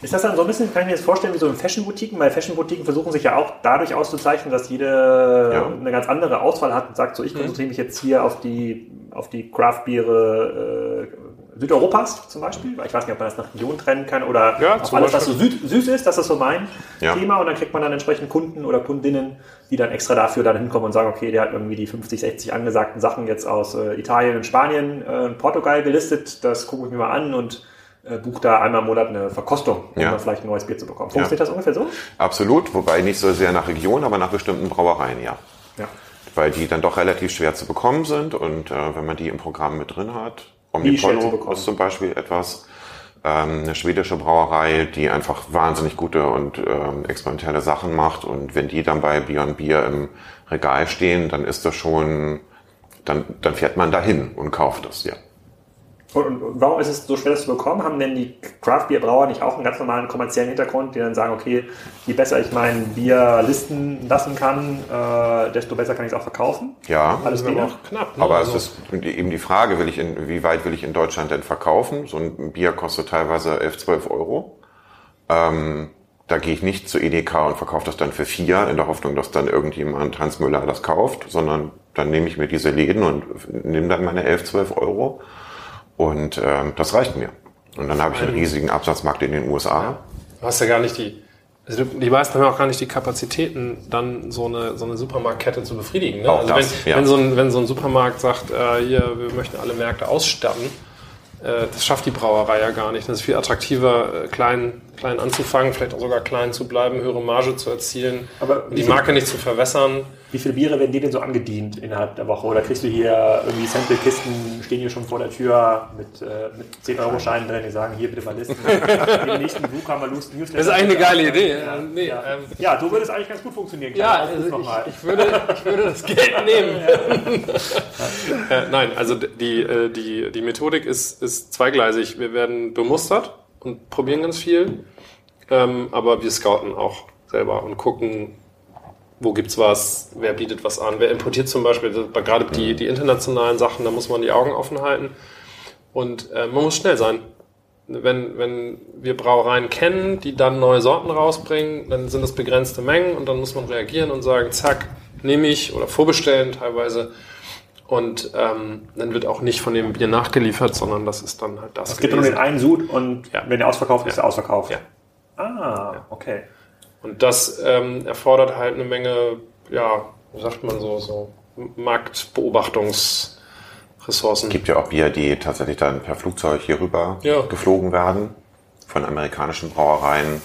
Ist das dann so ein bisschen, kann ich mir das vorstellen, wie so in Fashion-Boutiquen? Weil Fashion-Boutiquen versuchen sich ja auch dadurch auszuzeichnen, dass jede ja. eine ganz andere Auswahl hat und sagt, so ich mhm. konzentriere mich jetzt hier auf die, auf die Craft-Biere äh, Südeuropas zum Beispiel. Ich weiß nicht, ob man das nach Region trennen kann oder ja, auf alles, was so süd, süß ist. Das ist so mein ja. Thema. Und dann kriegt man dann entsprechend Kunden oder Kundinnen, die dann extra dafür dann hinkommen und sagen, okay, der hat irgendwie die 50, 60 angesagten Sachen jetzt aus äh, Italien und Spanien äh, und Portugal gelistet. Das gucke ich mir mal an und bucht da einmal im Monat eine Verkostung, um ja. vielleicht ein neues Bier zu bekommen. Funktioniert ja. das ungefähr so? Absolut, wobei nicht so sehr nach Region, aber nach bestimmten Brauereien, ja. ja. Weil die dann doch relativ schwer zu bekommen sind und äh, wenn man die im Programm mit drin hat, Omnipollo ist zum Beispiel etwas, ähm, eine schwedische Brauerei, die einfach wahnsinnig gute und ähm, experimentelle Sachen macht und wenn die dann bei Beyond Bier im Regal stehen, dann ist das schon, dann, dann fährt man dahin und kauft das, ja. Und, warum ist es so schwer, das zu bekommen? Haben denn die Craft-Bier-Brauer nicht auch einen ganz normalen kommerziellen Hintergrund, die dann sagen, okay, je besser ich mein Bier listen lassen kann, äh, desto besser kann ich es auch verkaufen? Ja, Alles aber auch knapp. Ne? Aber also es ist eben die Frage, will ich in, wie weit will ich in Deutschland denn verkaufen? So ein Bier kostet teilweise 11, 12 Euro. Ähm, da gehe ich nicht zu EDK und verkaufe das dann für vier, in der Hoffnung, dass dann irgendjemand, Hans Müller, das kauft, sondern dann nehme ich mir diese Läden und nehme dann meine 11, 12 Euro und ähm, das reicht mir. Und dann habe ich einen riesigen Absatzmarkt in den USA. Du hast ja gar nicht die, also die meisten haben ja auch gar nicht die Kapazitäten, dann so eine, so eine Supermarktkette zu befriedigen. Ne? Also das, wenn, ja. wenn, so ein, wenn so ein Supermarkt sagt, äh, hier, wir möchten alle Märkte ausstatten, äh, das schafft die Brauerei ja gar nicht. Das ist viel attraktiver, äh, klein, klein anzufangen, vielleicht auch sogar klein zu bleiben, höhere Marge zu erzielen, Aber die Marke nicht zu verwässern. Wie viele Biere werden dir denn so angedient innerhalb der Woche? Oder kriegst du hier irgendwie Sample-Kisten, stehen hier schon vor der Tür mit, äh, mit 10-Euro-Scheinen drin, die sagen, hier bitte mal listen. Den nächsten Buch haben wir Lust, Newsletter. Das ist eigentlich eine geile Idee. Ja, nee, ja. Ähm, ja, so würde es eigentlich ganz gut funktionieren. Ja, also ich, ich, würde, ich würde das Geld *laughs* nehmen. äh, nein, also die, äh, die, die Methodik ist, ist zweigleisig. Wir werden bemustert und probieren ganz viel, ähm, aber wir scouten auch selber und gucken, wo gibt's was, wer bietet was an, wer importiert zum Beispiel, gerade die, die internationalen Sachen, da muss man die Augen offen halten. Und äh, man muss schnell sein. Wenn, wenn wir Brauereien kennen, die dann neue Sorten rausbringen, dann sind das begrenzte Mengen und dann muss man reagieren und sagen, zack, nehme ich oder vorbestellen teilweise. Und ähm, dann wird auch nicht von dem Bier nachgeliefert, sondern das ist dann halt das. Es gibt nur den einen Sud und ja. wenn der ausverkauft ist, ja. ist er ausverkauft. Ja. Ah, okay. Und das ähm, erfordert halt eine Menge, ja, wie sagt man so, so Marktbeobachtungsressourcen. Es gibt ja auch Bier, die tatsächlich dann per Flugzeug hier rüber ja. geflogen werden von amerikanischen Brauereien,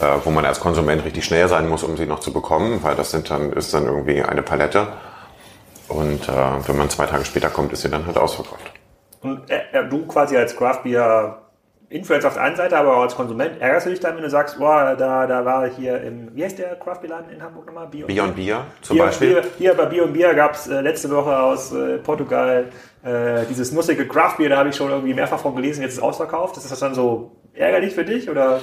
äh, wo man als Konsument richtig schnell sein muss, um sie noch zu bekommen, weil das sind dann, ist dann irgendwie eine Palette. Und äh, wenn man zwei Tage später kommt, ist sie dann halt ausverkauft. Und äh, du quasi als Craft Beer Influencer auf der einen Seite, aber auch als Konsument ärgerst du dich dann, wenn du sagst, boah, da, da war hier im, wie heißt der Craft Beer Laden in Hamburg nochmal? Beyond Beer zum Bier, Beispiel. Bier, hier bei Beyond Beer gab es äh, letzte Woche aus äh, Portugal äh, dieses nussige Craft Beer, da habe ich schon irgendwie mehrfach von gelesen, jetzt ist es ausverkauft. Ist das dann so ärgerlich für dich oder?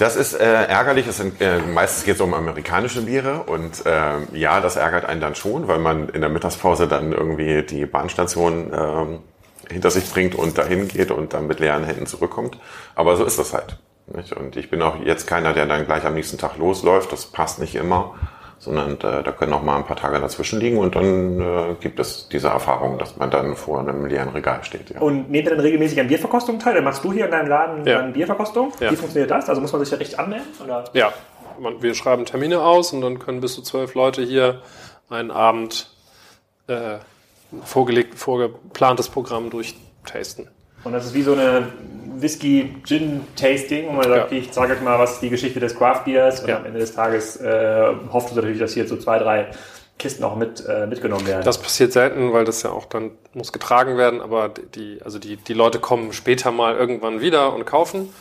Das ist äh, ärgerlich. Es sind, äh, meistens geht es um amerikanische Biere und äh, ja, das ärgert einen dann schon, weil man in der Mittagspause dann irgendwie die Bahnstation äh, hinter sich bringt und dahin geht und dann mit leeren Händen zurückkommt. Aber so ist das halt. Nicht? Und ich bin auch jetzt keiner, der dann gleich am nächsten Tag losläuft. Das passt nicht immer, sondern äh, da können auch mal ein paar Tage dazwischen liegen und dann äh, gibt es diese Erfahrung, dass man dann vor einem leeren Regal steht. Ja. Und nehmt ihr dann regelmäßig an Bierverkostungen teil? Dann machst du hier in deinem Laden ja. dann Bierverkostung? Ja. Wie funktioniert das? Also muss man sich ja richtig anmelden? Oder? Ja, wir schreiben Termine aus und dann können bis zu zwölf Leute hier einen Abend äh, vorgelegt, vorgeplantes Programm durchtasten. Und das ist wie so eine Whisky-Gin-Tasting, wo man sagt, ja. okay, ich zeige euch mal, was die Geschichte des Craft Beers und ja. am Ende des Tages äh, hofft natürlich, dass hier so zwei, drei Kisten auch mit, äh, mitgenommen werden. Das passiert selten, weil das ja auch dann muss getragen werden, aber die, also die, die Leute kommen später mal irgendwann wieder und kaufen.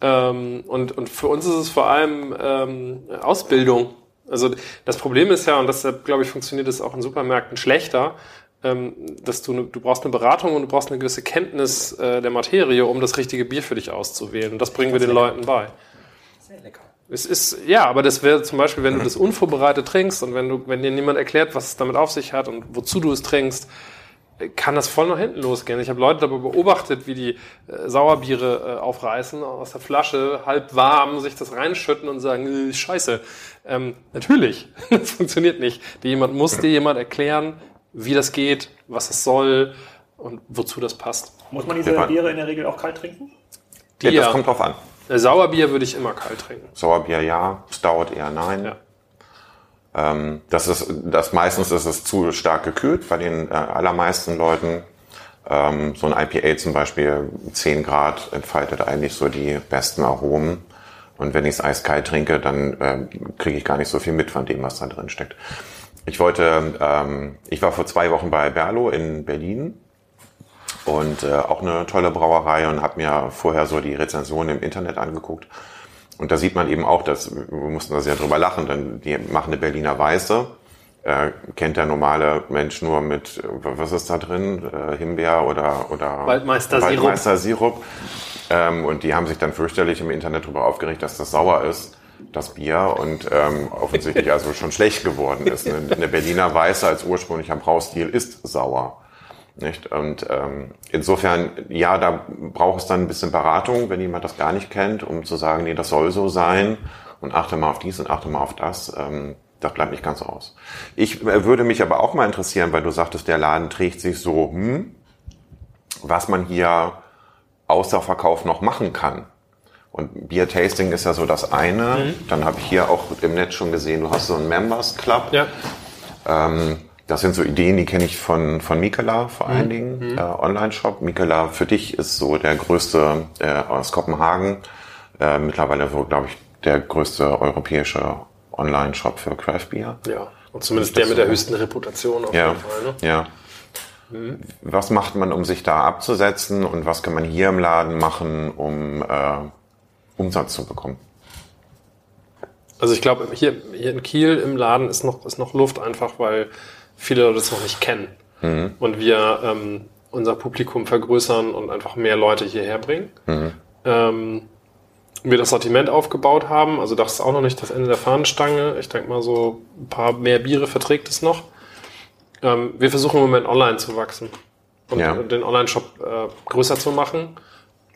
Ähm, und, und für uns ist es vor allem ähm, Ausbildung. Also das Problem ist ja, und deshalb glaube ich, funktioniert es auch in Supermärkten schlechter, dass du, du brauchst eine Beratung und du brauchst eine gewisse Kenntnis äh, der Materie, um das richtige Bier für dich auszuwählen. Und das bringen wir den lecker. Leuten bei. Sehr lecker. Es ist, ja, aber das wäre zum Beispiel, wenn du das unvorbereitet trinkst und wenn du, wenn dir niemand erklärt, was es damit auf sich hat und wozu du es trinkst, kann das voll nach hinten losgehen. Ich habe Leute dabei beobachtet, wie die äh, Sauerbiere äh, aufreißen, aus der Flasche, halb warm, sich das reinschütten und sagen, äh, scheiße. Ähm, natürlich, *laughs* das funktioniert nicht. Die jemand muss dir jemand erklären, wie das geht, was es soll und wozu das passt. Muss man diese Biere in der Regel auch kalt trinken? Die, ja, das kommt drauf an. Sauerbier würde ich immer kalt trinken. Sauerbier ja, Stout eher nein. Ja. Ähm, das ist, das meistens ist es zu stark gekühlt bei den äh, allermeisten Leuten. Ähm, so ein IPA zum Beispiel, 10 Grad entfaltet eigentlich so die besten Aromen. Und wenn ich es eiskalt trinke, dann äh, kriege ich gar nicht so viel mit von dem, was da drin steckt. Ich wollte, ähm, ich war vor zwei Wochen bei Berlo in Berlin und äh, auch eine tolle Brauerei und habe mir vorher so die Rezensionen im Internet angeguckt. Und da sieht man eben auch, dass wir mussten da sehr drüber lachen, denn die machen eine Berliner Weiße, äh, kennt der normale Mensch nur mit, was ist da drin? Äh, Himbeer oder, oder Waldmeister-Sirup. Waldmeister-Sirup. Ähm, und die haben sich dann fürchterlich im Internet darüber aufgeregt, dass das sauer ist, das Bier, und ähm, offensichtlich also schon schlecht geworden ist. Eine, eine Berliner Weiße als ursprünglicher Braustil ist sauer. Nicht? Und ähm, insofern, ja, da braucht es dann ein bisschen Beratung, wenn jemand das gar nicht kennt, um zu sagen, nee, das soll so sein und achte mal auf dies und achte mal auf das. Ähm, das bleibt nicht ganz aus. Ich äh, würde mich aber auch mal interessieren, weil du sagtest, der Laden trägt sich so, hm, was man hier außer Verkauf noch machen kann. Und Beer Tasting ist ja so das eine. Mhm. Dann habe ich hier auch im Netz schon gesehen, du hast so einen Members Club. Ja. Ähm, das sind so Ideen, die kenne ich von, von Mikela vor allen mhm. Dingen, mhm. äh, Online-Shop. Mikela für dich ist so der größte äh, aus Kopenhagen. Äh, mittlerweile so, glaube ich, der größte europäische Online-Shop für Craft Beer. Ja, und zumindest der mit der höchsten Reputation auf ja. jeden Fall. Ne? Ja. Mhm. Was macht man, um sich da abzusetzen und was kann man hier im Laden machen, um äh, Umsatz zu bekommen? Also ich glaube, hier, hier in Kiel im Laden ist noch, ist noch Luft einfach, weil viele Leute das noch nicht kennen. Mhm. Und wir ähm, unser Publikum vergrößern und einfach mehr Leute hierher bringen. Mhm. Ähm, wir das Sortiment aufgebaut haben, also das ist auch noch nicht das Ende der Fahnenstange. Ich denke mal, so ein paar mehr Biere verträgt es noch. Ähm, wir versuchen im Moment online zu wachsen und ja. den Online-Shop äh, größer zu machen,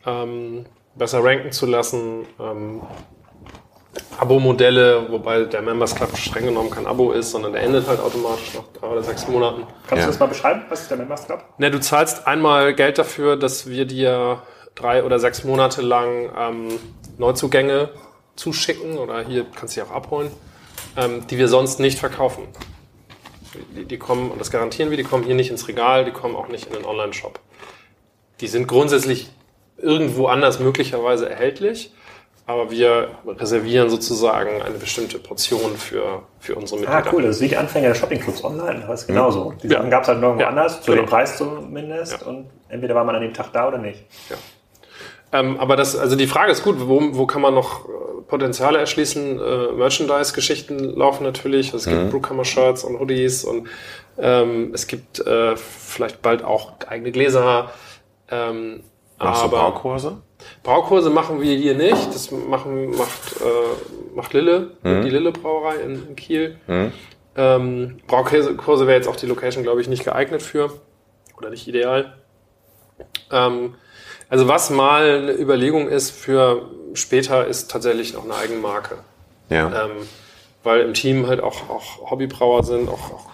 ähm, besser ranken zu lassen, ähm, Abo-Modelle, wobei der Members Club streng genommen kein Abo ist, sondern der endet halt automatisch nach drei oder sechs Monaten. Kannst ja. du das mal beschreiben? Was ist der Members Club? Ne, du zahlst einmal Geld dafür, dass wir dir drei oder sechs Monate lang ähm, Neuzugänge zuschicken oder hier kannst du sie auch abholen, ähm, die wir sonst nicht verkaufen. Die, die kommen, und das garantieren wir, die kommen hier nicht ins Regal, die kommen auch nicht in den Online-Shop. Die sind grundsätzlich irgendwo anders möglicherweise erhältlich aber wir reservieren sozusagen eine bestimmte Portion für, für unsere Mitglieder. Ah, cool. Das ist wie Anfänger der Shoppingclubs online. Das ist genauso. Die ja. Sachen gab es halt nirgendwo ja, anders, zu genau. dem Preis zumindest. Ja. Und entweder war man an dem Tag da oder nicht. Ja. Ähm, aber das, also die Frage ist gut, wo, wo kann man noch äh, Potenziale erschließen? Äh, Merchandise-Geschichten laufen natürlich. Es gibt mhm. Brewkammer-Shirts und Hoodies und ähm, es gibt äh, vielleicht bald auch eigene Gläser. Ähm, Machst aber, du Baukurse? Braukurse machen wir hier nicht. Das machen, macht, äh, macht Lille, mhm. die Lille Brauerei in, in Kiel. Mhm. Ähm, Braukurse wäre jetzt auch die Location, glaube ich, nicht geeignet für. Oder nicht ideal. Ähm, also was mal eine Überlegung ist für später, ist tatsächlich noch eine Eigenmarke. Ja. Ähm, weil im Team halt auch, auch Hobbybrauer sind, auch, auch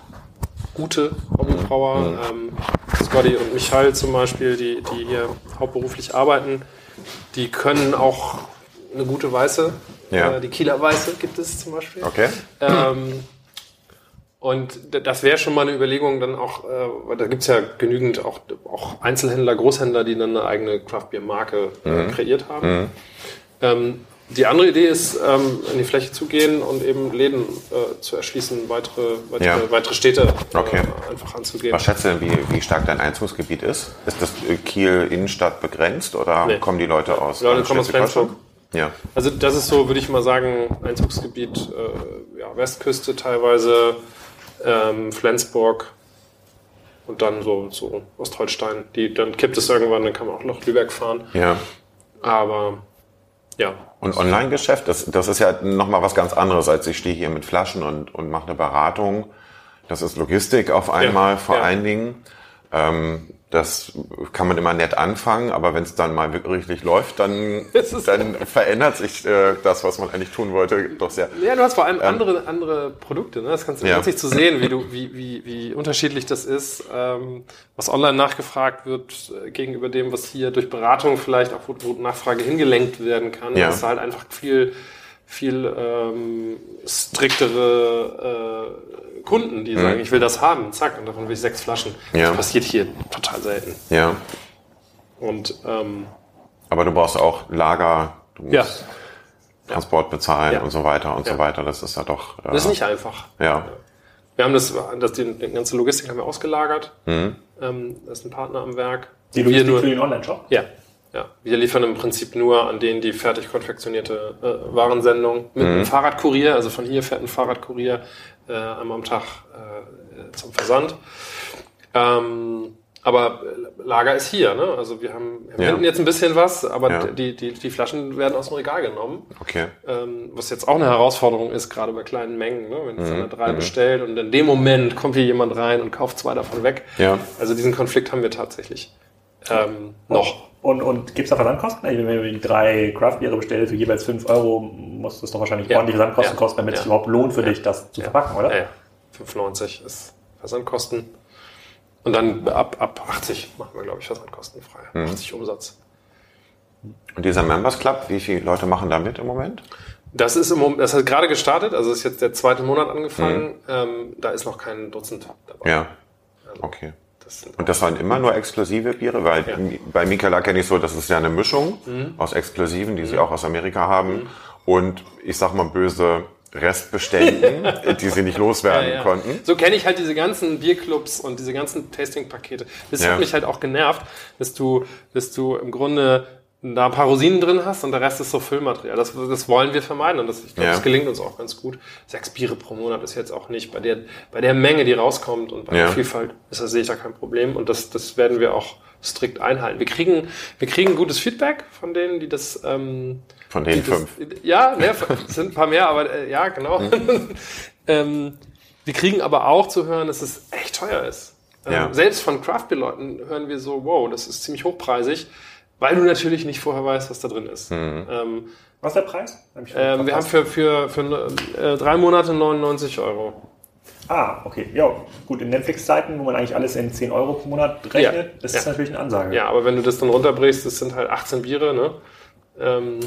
gute Hobbybrauer. Mhm. Ähm, Scotty und Michael zum Beispiel, die, die hier hauptberuflich arbeiten, die können auch eine gute Weiße. Ja. Äh, die Kieler Weiße gibt es zum Beispiel. Okay. Ähm, und das wäre schon mal eine Überlegung, dann auch, äh, weil da gibt's ja genügend auch, auch Einzelhändler, Großhändler, die dann eine eigene Craft-Bier-Marke äh, mhm. kreiert haben. Mhm. Ähm, die andere Idee ist, ähm, in die Fläche zu gehen und eben Läden äh, zu erschließen, weitere, weitere, ja. weitere Städte äh, okay. einfach anzugehen. Was schätzt du denn, wie, wie stark dein Einzugsgebiet ist? Ist das Kiel Innenstadt begrenzt oder nee. kommen die Leute aus? Die Leute kommen aus Flensburg. Ja. Also das ist so, würde ich mal sagen, Einzugsgebiet äh, ja, Westküste teilweise, ähm, Flensburg und dann so, so Ostholstein. Die, dann kippt es irgendwann, dann kann man auch noch Lübeck fahren. Ja. Aber ja. Und Online-Geschäft, das, das ist ja nochmal was ganz anderes, als ich stehe hier mit Flaschen und, und mache eine Beratung. Das ist Logistik auf einmal ja, vor ja. allen Dingen. Ähm, das kann man immer nett anfangen, aber wenn es dann mal wirklich läuft, dann, *laughs* dann verändert sich äh, das, was man eigentlich tun wollte, doch sehr. Ja, du hast vor allem ähm, andere, andere Produkte. Ne? Das kannst du ja. witzig zu sehen, wie, du, *laughs* wie, wie, wie unterschiedlich das ist, ähm, was online nachgefragt wird äh, gegenüber dem, was hier durch Beratung vielleicht auch, wo, wo Nachfrage hingelenkt werden kann. Ja. Das ist halt einfach viel viel ähm, striktere äh, Kunden, die mhm. sagen, ich will das haben, zack, und davon will ich sechs Flaschen. Ja. Das passiert hier total selten. Ja. Und ähm, aber du brauchst auch Lager, du musst ja. Transport bezahlen ja. und so weiter und ja. so weiter. Das ist ja doch. Äh, das ist nicht einfach. Ja. Wir haben das, das die, die ganze Logistik haben wir ausgelagert. Mhm. Ähm, das ist ein Partner am Werk. Die Logistik nur, für den Online-Shop? Ja. Ja, wir liefern im Prinzip nur an denen die fertig konfektionierte äh, Warensendung mit mhm. einem Fahrradkurier. Also von hier fährt ein Fahrradkurier äh, einmal am Tag äh, zum Versand. Ähm, aber Lager ist hier, ne? Also wir haben, wir ja. jetzt ein bisschen was, aber ja. die, die, die Flaschen werden aus dem Regal genommen. Okay. Ähm, was jetzt auch eine Herausforderung ist, gerade bei kleinen Mengen, ne? Wenn mhm. einer drei mhm. bestellt und in dem Moment kommt hier jemand rein und kauft zwei davon weg. Ja. Also diesen Konflikt haben wir tatsächlich ähm, noch. Und, und gibt es da Versandkosten? Wenn die drei Craft-Biere bestellst für jeweils fünf Euro, muss das doch wahrscheinlich ja. ordentliche Versandkosten kosten, damit es überhaupt lohnt für dich, das zu verpacken, oder? Ja, 5,90 ist Versandkosten. Und dann ab, ab 80 machen wir, glaube ich, versandkostenfrei. Mhm. 80 Umsatz. Und dieser Members Club, wie viele Leute machen da mit im Moment? Das ist im Moment, das hat gerade gestartet, also ist jetzt der zweite Monat angefangen. Mhm. Ähm, da ist noch kein Dutzend dabei. Ja. Also, okay. Das und das waren immer nur exklusive Biere, weil ja. bei Michaela kenne ich so, das ist ja eine Mischung mhm. aus Exklusiven, die mhm. sie auch aus Amerika haben. Mhm. Und ich sag mal böse, Restbeständen, *laughs* die sie nicht loswerden ja, ja. konnten. So kenne ich halt diese ganzen Bierclubs und diese ganzen Tasting-Pakete. Das ja. hat mich halt auch genervt, dass du, dass du im Grunde da ein paar Rosinen drin hast und der Rest ist so Füllmaterial. Das, das wollen wir vermeiden und das, ich glaube, das gelingt uns auch ganz gut. Sechs Biere pro Monat ist jetzt auch nicht bei der, bei der Menge, die rauskommt und bei der Vielfalt ist das sehe ich da kein Problem und das, das werden wir auch strikt einhalten. Wir kriegen, wir kriegen gutes Feedback von denen, die das, ähm, von den fünf. Das, ja, ne, sind ein paar mehr, aber äh, ja, genau. *laughs* Ähm, wir kriegen aber auch zu hören, dass es echt teuer ist. Ähm, ja. Selbst von Craft-Leuten hören wir so, wow, das ist ziemlich hochpreisig, weil du natürlich nicht vorher weißt, was da drin ist. Mhm. Ähm, was ist der Preis? Ähm, wir haben für, für, für äh, drei Monate 99 Euro. Ah, okay. Ja, gut. In Netflix-Zeiten, wo man eigentlich alles in 10 Euro pro Monat rechnet, ja. das ja. ist natürlich eine Ansage. Ja, aber wenn du das dann runterbrichst, das sind halt 18 Biere, ne? Ähm,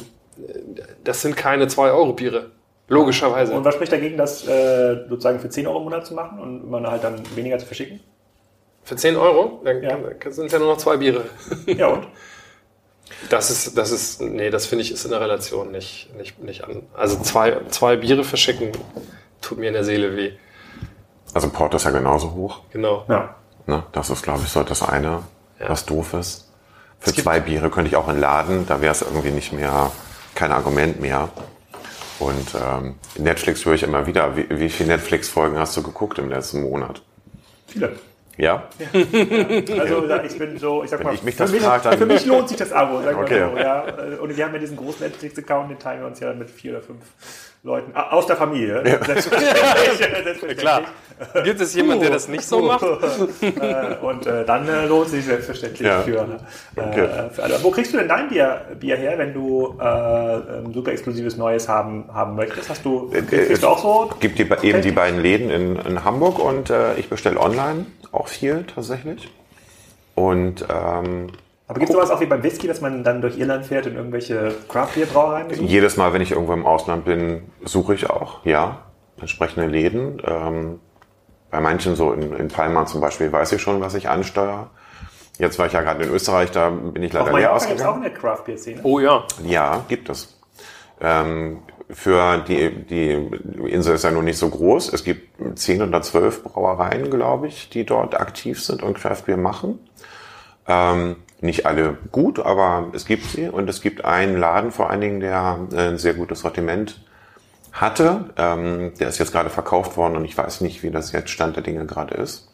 das sind keine 2-Euro-Biere. Logischerweise. Und was spricht dagegen, das äh, sozusagen für 10 Euro im Monat zu machen und man halt dann weniger zu verschicken? Für 10 Euro? Dann ja. sind es ja nur noch zwei Biere. Ja, und? *laughs* Das ist, das ist, nee, das finde ich ist in der Relation nicht, nicht, nicht an. Also zwei, zwei Biere verschicken tut mir in der Seele weh. Also Port ist ja genauso hoch. Genau. Ja. Ne, das ist, glaube ich, so das eine, ja. was doof ist. Für zwei Biere könnte ich auch entladen, da wäre es irgendwie nicht mehr kein Argument mehr. Und ähm, Netflix höre ich immer wieder. Wie, wie viele Netflix-Folgen hast du geguckt im letzten Monat? Viele. Ja? ja. Also ich bin so, ich sag Wenn mal, ich mich das für, mich, frag, dann für mich lohnt sich das Abo, sag okay. mal so. Ja. Und wir haben ja diesen großen Netflix-Account, den teilen wir uns ja mit vier oder fünf Leuten aus der Familie. Ja. Selbstverständlich. *laughs* Klar. Gibt es jemanden, der das nicht so macht? Äh, und äh, dann äh, lohnt sich selbstverständlich ja. für, äh, okay. für alle. Wo kriegst du denn dein Bier, Bier her, wenn du äh, ein super exklusives Neues haben, haben möchtest? Hast du, äh, kriegst du auch so? gibt die, eben die beiden Läden in, in Hamburg und ich bestelle online auch viel tatsächlich. Und ähm, aber gibt es sowas auch wie beim Whisky, dass man dann durch Irland fährt und irgendwelche Craft-Bier-Brauereien besucht? Jedes Mal, wenn ich irgendwo im Ausland bin, suche ich auch, ja, entsprechende Läden. Ähm, bei manchen, so in, in Palma zum Beispiel, weiß ich schon, was ich ansteuere. Jetzt war ich ja gerade in Österreich, da bin ich leider leer ausgegangen. Gibt auch eine Craft-Bier-Szene? Oh ja. Ja, gibt es. Ähm, für die, die Insel ist ja nur nicht so groß. Es gibt zehn oder zwölf Brauereien, glaube ich, die dort aktiv sind und Craft Beer machen. Ähm, nicht alle gut, aber es gibt sie und es gibt einen Laden vor allen Dingen, der äh, ein sehr gutes Sortiment hatte. Ähm, der ist jetzt gerade verkauft worden und ich weiß nicht, wie das jetzt Stand der Dinge gerade ist.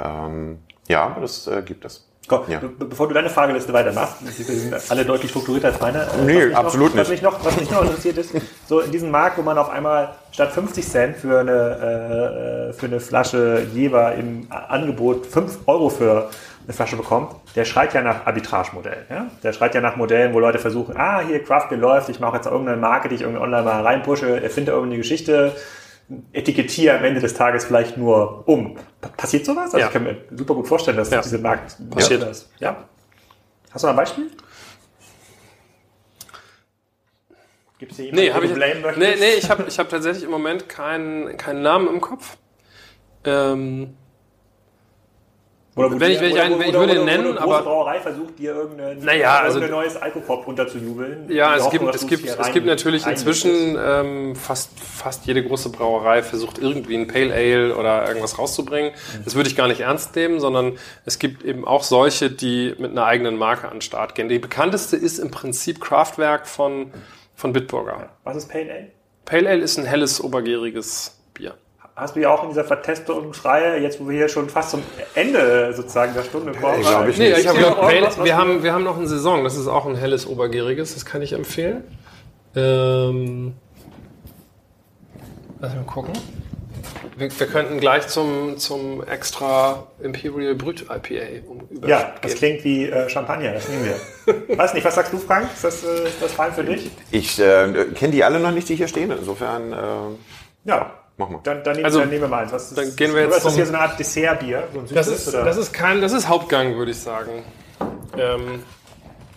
Ähm, ja, das äh, gibt es. Komm, ja. be bevor du deine Frageliste weitermachst, die sind alle deutlich strukturierter als meine. Äh, nee, absolut noch, was nicht. Mich noch, was mich noch interessiert ist, so in diesem Markt, wo man auf einmal statt 50 Cent für eine, äh, für eine Flasche Jever im Angebot 5 Euro für eine Flasche bekommt, der schreit ja nach Arbitragemodellen. Ja? Der schreit ja nach Modellen, wo Leute versuchen, ah, hier Craft Beer läuft, ich mache jetzt irgendeine Marke, die ich irgendwie online mal reinpushe, erfinde irgendeine Geschichte, etikettiere am Ende des Tages vielleicht nur um. Passiert sowas? Also ja. ich kann mir super gut vorstellen, dass ja. diese Markt passiert ist. Ja. Hast du noch ein Beispiel? Gibt es hier jemanden, nee, hab ich, Nee, nee, ich habe ich hab tatsächlich im Moment keinen, keinen Namen im Kopf. Ähm, oder wenn ich, wenn ich, einen, wenn ich würde ihn nennen, aber. Brauerei versucht dir irgendein, naja, also, neues Alkopop runterzujubeln. Ja, es gibt, es gibt, es gibt natürlich inzwischen ähm, fast, fast jede große Brauerei versucht irgendwie ein Pale Ale oder irgendwas rauszubringen. Mhm. Das würde ich gar nicht ernst nehmen, sondern es gibt eben auch solche, die mit einer eigenen Marke an den Start gehen. Die bekannteste ist im Prinzip Kraftwerk von, von Bitburger. Was ist Pale Ale? Pale Ale ist ein helles, obergäriges Bier. Hast du ja auch in dieser Vertestungsreihe, jetzt wo wir hier schon fast zum Ende sozusagen der Stunde kommen. Ich ich nee, ich hab gehört, Pale, wir, haben, wir haben noch eine Saison, das ist auch ein helles Obergäriges, das kann ich empfehlen. Ähm, lass mal gucken. Wir, wir, könnten gleich zum, zum extra Imperial Brut IPA übergehen. Ja, das klingt wie äh, Champagner, das nehmen wir. *laughs* Weiß nicht, was sagst du, Frank? Ist das, äh, ist das fein für dich? Ich äh, kenne die alle noch nicht, die hier stehen. Insofern. Äh, ja, Machen wir. Dann, dann, nehmen, also, dann nehmen wir mal eins. Was ist, dann gehen wir jetzt. Ist das hier so eine Art Dessertbier? So das, ist, das ist kein, das ist Hauptgang, würde ich sagen. Ähm,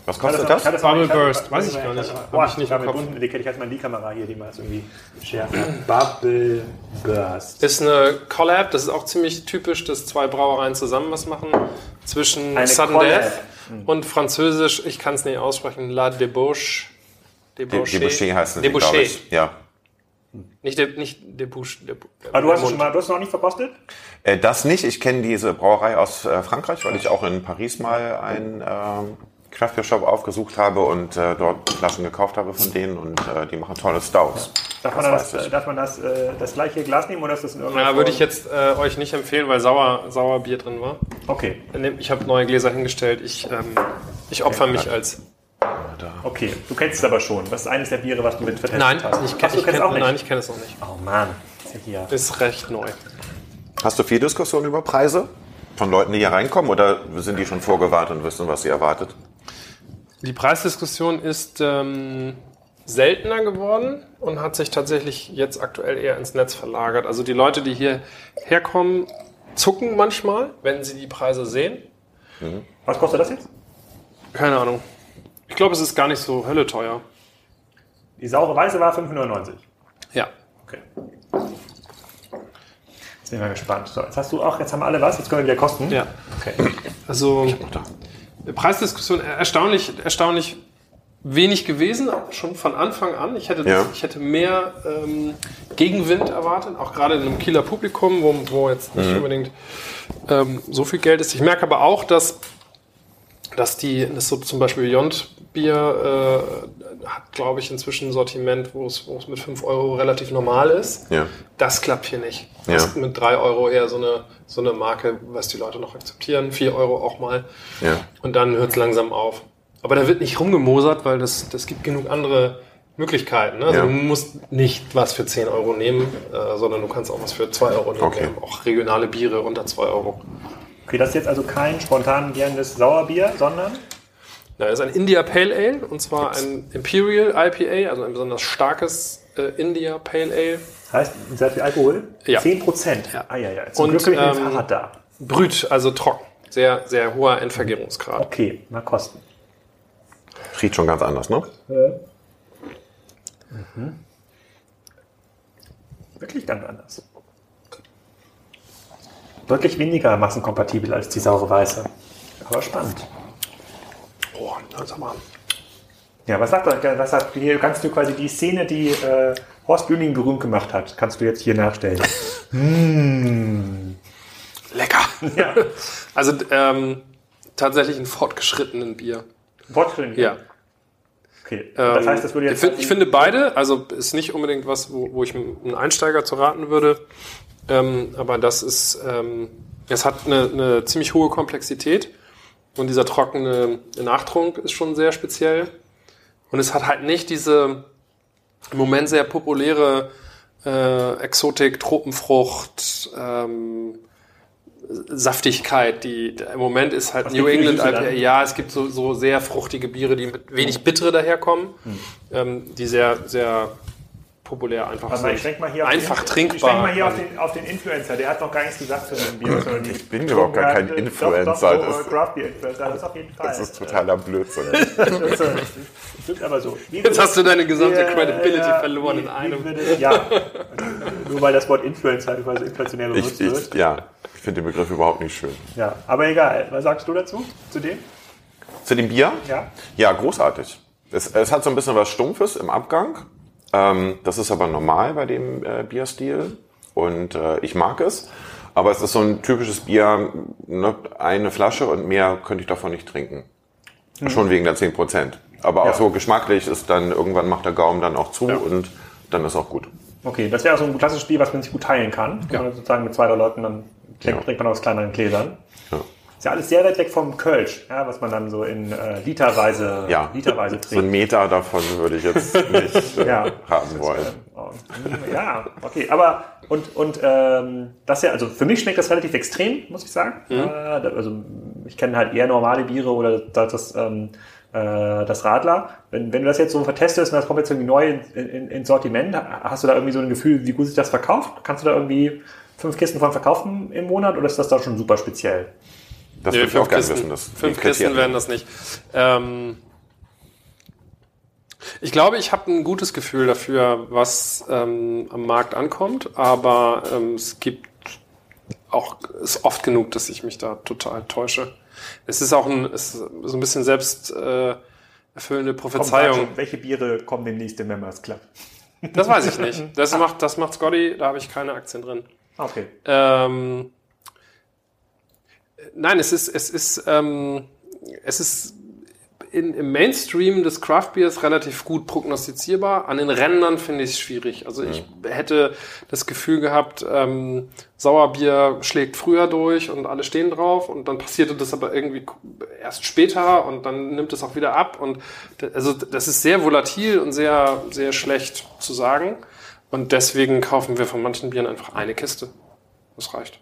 was kostet das? das? Bubble Burst, weiß ich gar nicht. Boah, ich nicht im Kopf. Bunten Etikett. Ich hatte mal die Kamera hier, die mal das irgendwie schärft. Bubble Burst. Ist eine Collab, das ist auch ziemlich typisch, dass zwei Brauereien zusammen was machen. Zwischen eine Sudden Collab. Death hm. und Französisch, ich kann es nicht aussprechen, La Debauche. Debauche, Debauche heißt es, Debauche. Ja. Nicht der, nicht der Busch. Der, Aber du hast es schon mal, du hast es noch nicht verkostet? Äh, das nicht. Ich kenne diese Brauerei aus äh, Frankreich, weil ich auch in Paris mal einen ähm, Craft Beer Shop aufgesucht habe und äh, dort Flaschen gekauft habe von denen und äh, die machen tolle Stouts. Darf man das, das darf man das, äh, das gleiche Glas nehmen oder ist das in irgendeiner Ja, würde ich jetzt äh, euch nicht empfehlen, weil sauer, sauer Bier drin war. Okay. Ich habe neue Gläser hingestellt. Ich, ähm, ich opfer okay. mich als Okay, du kennst es aber schon. Was ist eines der Biere, was du mit vertestet nein, hast? Ich kenn, Ach, du ich kenn, auch nicht? Nein, ich kenne es noch nicht. Oh Mann, ist ja hier. Ist recht neu. Hast du viel Diskussion über Preise? Von Leuten, die hier reinkommen oder sind die schon vorgewarnt und wissen, was sie erwartet? Die Preisdiskussion ist ähm, seltener geworden und hat sich tatsächlich jetzt aktuell eher ins Netz verlagert. Also die Leute, die hier herkommen, zucken manchmal, wenn sie die Preise sehen. Mhm. Was kostet das jetzt? Keine Ahnung. Ich glaube, es ist gar nicht so hölle teuer. Die saure Weiße war 5,99. Ja. Okay. Jetzt bin ich mal gespannt. So, jetzt hast du auch, jetzt haben alle was, jetzt können wir wieder kosten. Ja. Okay. Also, Preisdiskussion erstaunlich, erstaunlich wenig gewesen, schon von Anfang an. Ich hätte, ja. ich hätte mehr ähm, Gegenwind erwartet, auch gerade in einem Kieler Publikum, wo, wo jetzt nicht mhm. unbedingt ähm, so viel Geld ist. Ich merke aber auch, dass dass die, das so zum Beispiel Beyond Bier äh, hat, glaube ich, inzwischen ein Sortiment, wo es, mit 5 Euro relativ normal ist. Ja. Das klappt hier nicht. Ja. Das ist mit 3 Euro eher so eine, so eine Marke, was die Leute noch akzeptieren. 4 Euro auch mal. Ja. Und dann hört es langsam auf. Aber da wird nicht rumgemosert, weil das, das gibt genug andere Möglichkeiten. Ne? Also ja. du musst nicht was für 10 Euro nehmen, äh, sondern du kannst auch was für 2 Euro nehmen. Okay. Auch regionale Biere unter 2 Euro. Okay, das ist jetzt also kein spontan gernendes Sauerbier, sondern? Na, das ist ein India Pale Ale und zwar Gibt's? ein Imperial IPA, also ein besonders starkes äh, India Pale Ale. Heißt, sehr viel Alkohol? Ja. 10 Prozent? Ja. Ah, ja, ja. Zum und, Glück habe ich ähm, Fahrrad da. Brüt, also trocken. Sehr, sehr hoher Endvergärungsgrad. Okay, mal kosten. Riecht schon ganz anders, ne? Ja. Mhm. Wirklich ganz anders deutlich weniger massenkompatibel als die saure Weiße. Aber spannend. Oh, sag mal. Ja, was sagt er? Was sagt hier kannst du quasi die Szene, die äh, Horst Bühning berühmt gemacht hat, kannst du jetzt hier nachstellen? *laughs* mmh. Lecker. Ja. *laughs* Also ähm, tatsächlich ein fortgeschrittenen Bier. Fortgeschrittenen Bier? Ja. Okay. Das heißt, das würde jetzt. Ich, find, ich finde beide, also ist nicht unbedingt was, wo, wo ich einem Einsteiger zu raten würde. Ähm, aber das ist, ähm, es hat eine, eine ziemlich hohe Komplexität und dieser trockene Nachtrunk ist schon sehr speziell. Und es hat halt nicht diese im Moment sehr populäre äh, Exotik, Tropenfrucht, ähm, Saftigkeit, die im Moment ist halt Was New England IPA. Ja, es gibt so, so sehr fruchtige Biere, die mit wenig Bittere daherkommen, hm. ähm, die sehr, sehr populär einfach also ich denk mal hier einfach den, trinkbar. Ich denke mal hier auf den, auf den, Influencer, der hat noch gar nichts gesagt zu dem Bier. ich bin überhaupt gar kein Influencer. Doch, doch, so, Craft Beer Influencer, das ist auf jeden Fall. Das ist totaler Blödsinn. *laughs* das stimmt aber so. Wie Jetzt hast du deine gesamte äh, Credibility äh, verloren wie, in einem. Würde, ja, nur weil das Wort Influencer quasi inflationär benutzt ich, ich, wird. Ja, ich finde den Begriff überhaupt nicht schön. Ja, aber egal. Was sagst du dazu, zu dem? Zu dem Bier? Ja. Ja, großartig. Es, es hat so ein bisschen was Stumpfes im Abgang. Ähm, das ist aber normal bei dem äh, Bierstil und äh, ich mag es. Aber es ist so ein typisches Bier, ne, eine Flasche und mehr könnte ich davon nicht trinken. Mhm. Schon wegen der 10%. Aber ja. auch so geschmacklich ist dann, irgendwann macht der Gaumen dann auch zu ja. und dann ist auch gut. Okay, das wäre so ein klassisches Spiel, was man sich gut teilen kann. Ja. Sozusagen mit zwei, drei Leuten, dann trinkt, ja. trinkt man aus kleineren Gläsern. Ja. Ist ja alles sehr weit weg vom Kölsch, ja, was man dann so in äh, literweise, ja. literweise trinkt. So ein Meter davon würde ich jetzt nicht *laughs* äh, ja. haben wollen. Oh, ja, okay, aber und, und ähm, das ja, also für mich schmeckt das relativ extrem, muss ich sagen. Mhm. Äh, also ich kenne halt eher normale Biere oder das, das, ähm, äh, das Radler. Wenn, wenn du das jetzt so vertestest und das kommt jetzt irgendwie neu ins in, in Sortiment, hast du da irgendwie so ein Gefühl, wie gut sich das verkauft? Kannst du da irgendwie fünf Kisten von verkaufen im Monat oder ist das da schon super speziell? Das nee, würde ich auch gerne wissen. Das fünf Kisten werden das nicht. Ähm, ich glaube, ich habe ein gutes Gefühl dafür, was ähm, am Markt ankommt, aber ähm, es gibt auch ist oft genug, dass ich mich da total täusche. Es ist auch ein, ist so ein bisschen selbst äh, erfüllende Prophezeiung. Komm, welche Biere kommen demnächst im Members Club? Das weiß ich nicht. *laughs* Das macht, das macht Scotty, da habe ich keine Aktien drin. Okay. Ähm, nein, es ist, es ist, ähm, es ist in, im Mainstream des Craft Beers relativ gut prognostizierbar. An den Rändern finde ich es schwierig. Also ich hätte das Gefühl gehabt, ähm, Sauerbier schlägt früher durch und alle stehen drauf und dann passierte das aber irgendwie erst später und dann nimmt es auch wieder ab und also das ist sehr volatil und sehr, sehr schlecht zu sagen. Und deswegen kaufen wir von manchen Bieren einfach eine Kiste. Das reicht.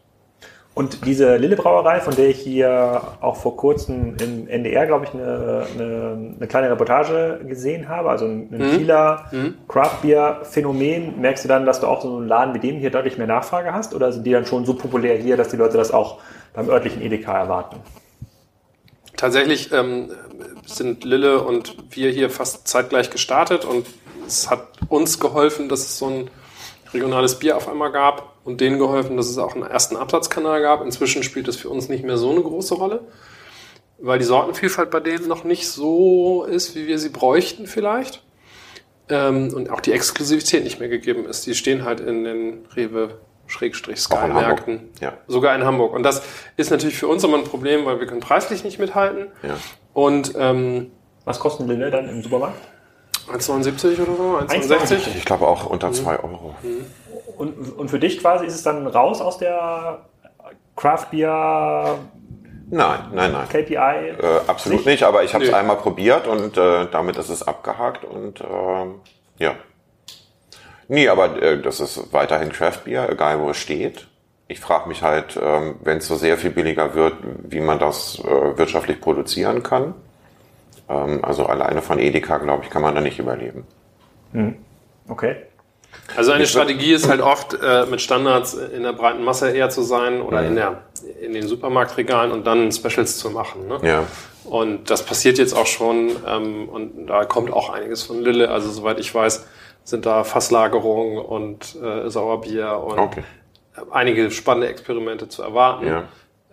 Und diese Lille Brauerei, von der ich hier auch vor kurzem im NDR, glaube ich, eine, eine, eine, kleine Reportage gesehen habe, also ein, mhm. Kieler mhm. Craft Beer Phänomen, merkst du dann, dass du auch so einen Laden wie dem hier deutlich mehr Nachfrage hast? Oder sind die dann schon so populär hier, dass die Leute das auch beim örtlichen Edeka erwarten? Tatsächlich ähm, sind Lille und wir hier fast zeitgleich gestartet und es hat uns geholfen, dass es so ein regionales Bier auf einmal gab und denen geholfen, dass es auch einen ersten Absatzkanal gab. Inzwischen spielt das für uns nicht mehr so eine große Rolle, weil die Sortenvielfalt bei denen noch nicht so ist, wie wir sie bräuchten vielleicht. Ähm, und auch die Exklusivität nicht mehr gegeben ist. Die stehen halt in den Rewe Sky-Märkten. Ja. Sogar in Hamburg. Und das ist natürlich für uns immer ein Problem, weil wir können preislich nicht mithalten. Ja. Und ähm, was kosten Lille dann im Supermarkt? 1,79 oder so? 1,69? Ich glaube auch unter 2 mhm. Euro. Mhm. Und, und für dich quasi ist es dann raus aus der Craft Beer Nein, nein, nein. KPI? Äh, absolut nicht, nicht aber ich habe es einmal probiert und äh, damit ist es abgehakt und äh, ja. Nee, aber äh, das ist weiterhin Craft Beer, egal wo es steht. Ich frage mich halt, ähm, wenn es so sehr viel billiger wird, wie man das äh, wirtschaftlich produzieren kann. Ähm, also alleine von Edeka, glaube ich, kann man da nicht überleben. Hm. Okay. Also eine Strategie ist halt oft äh, mit Standards in der breiten Masse eher zu sein oder mhm. in, der, in den Supermarktregalen und dann Specials zu machen. Ne? Ja. Und das passiert jetzt auch schon ähm, und da kommt auch einiges von Lille. Also soweit ich weiß, sind da Fasslagerungen und äh, Sauerbier und okay. einige spannende Experimente zu erwarten. Ja.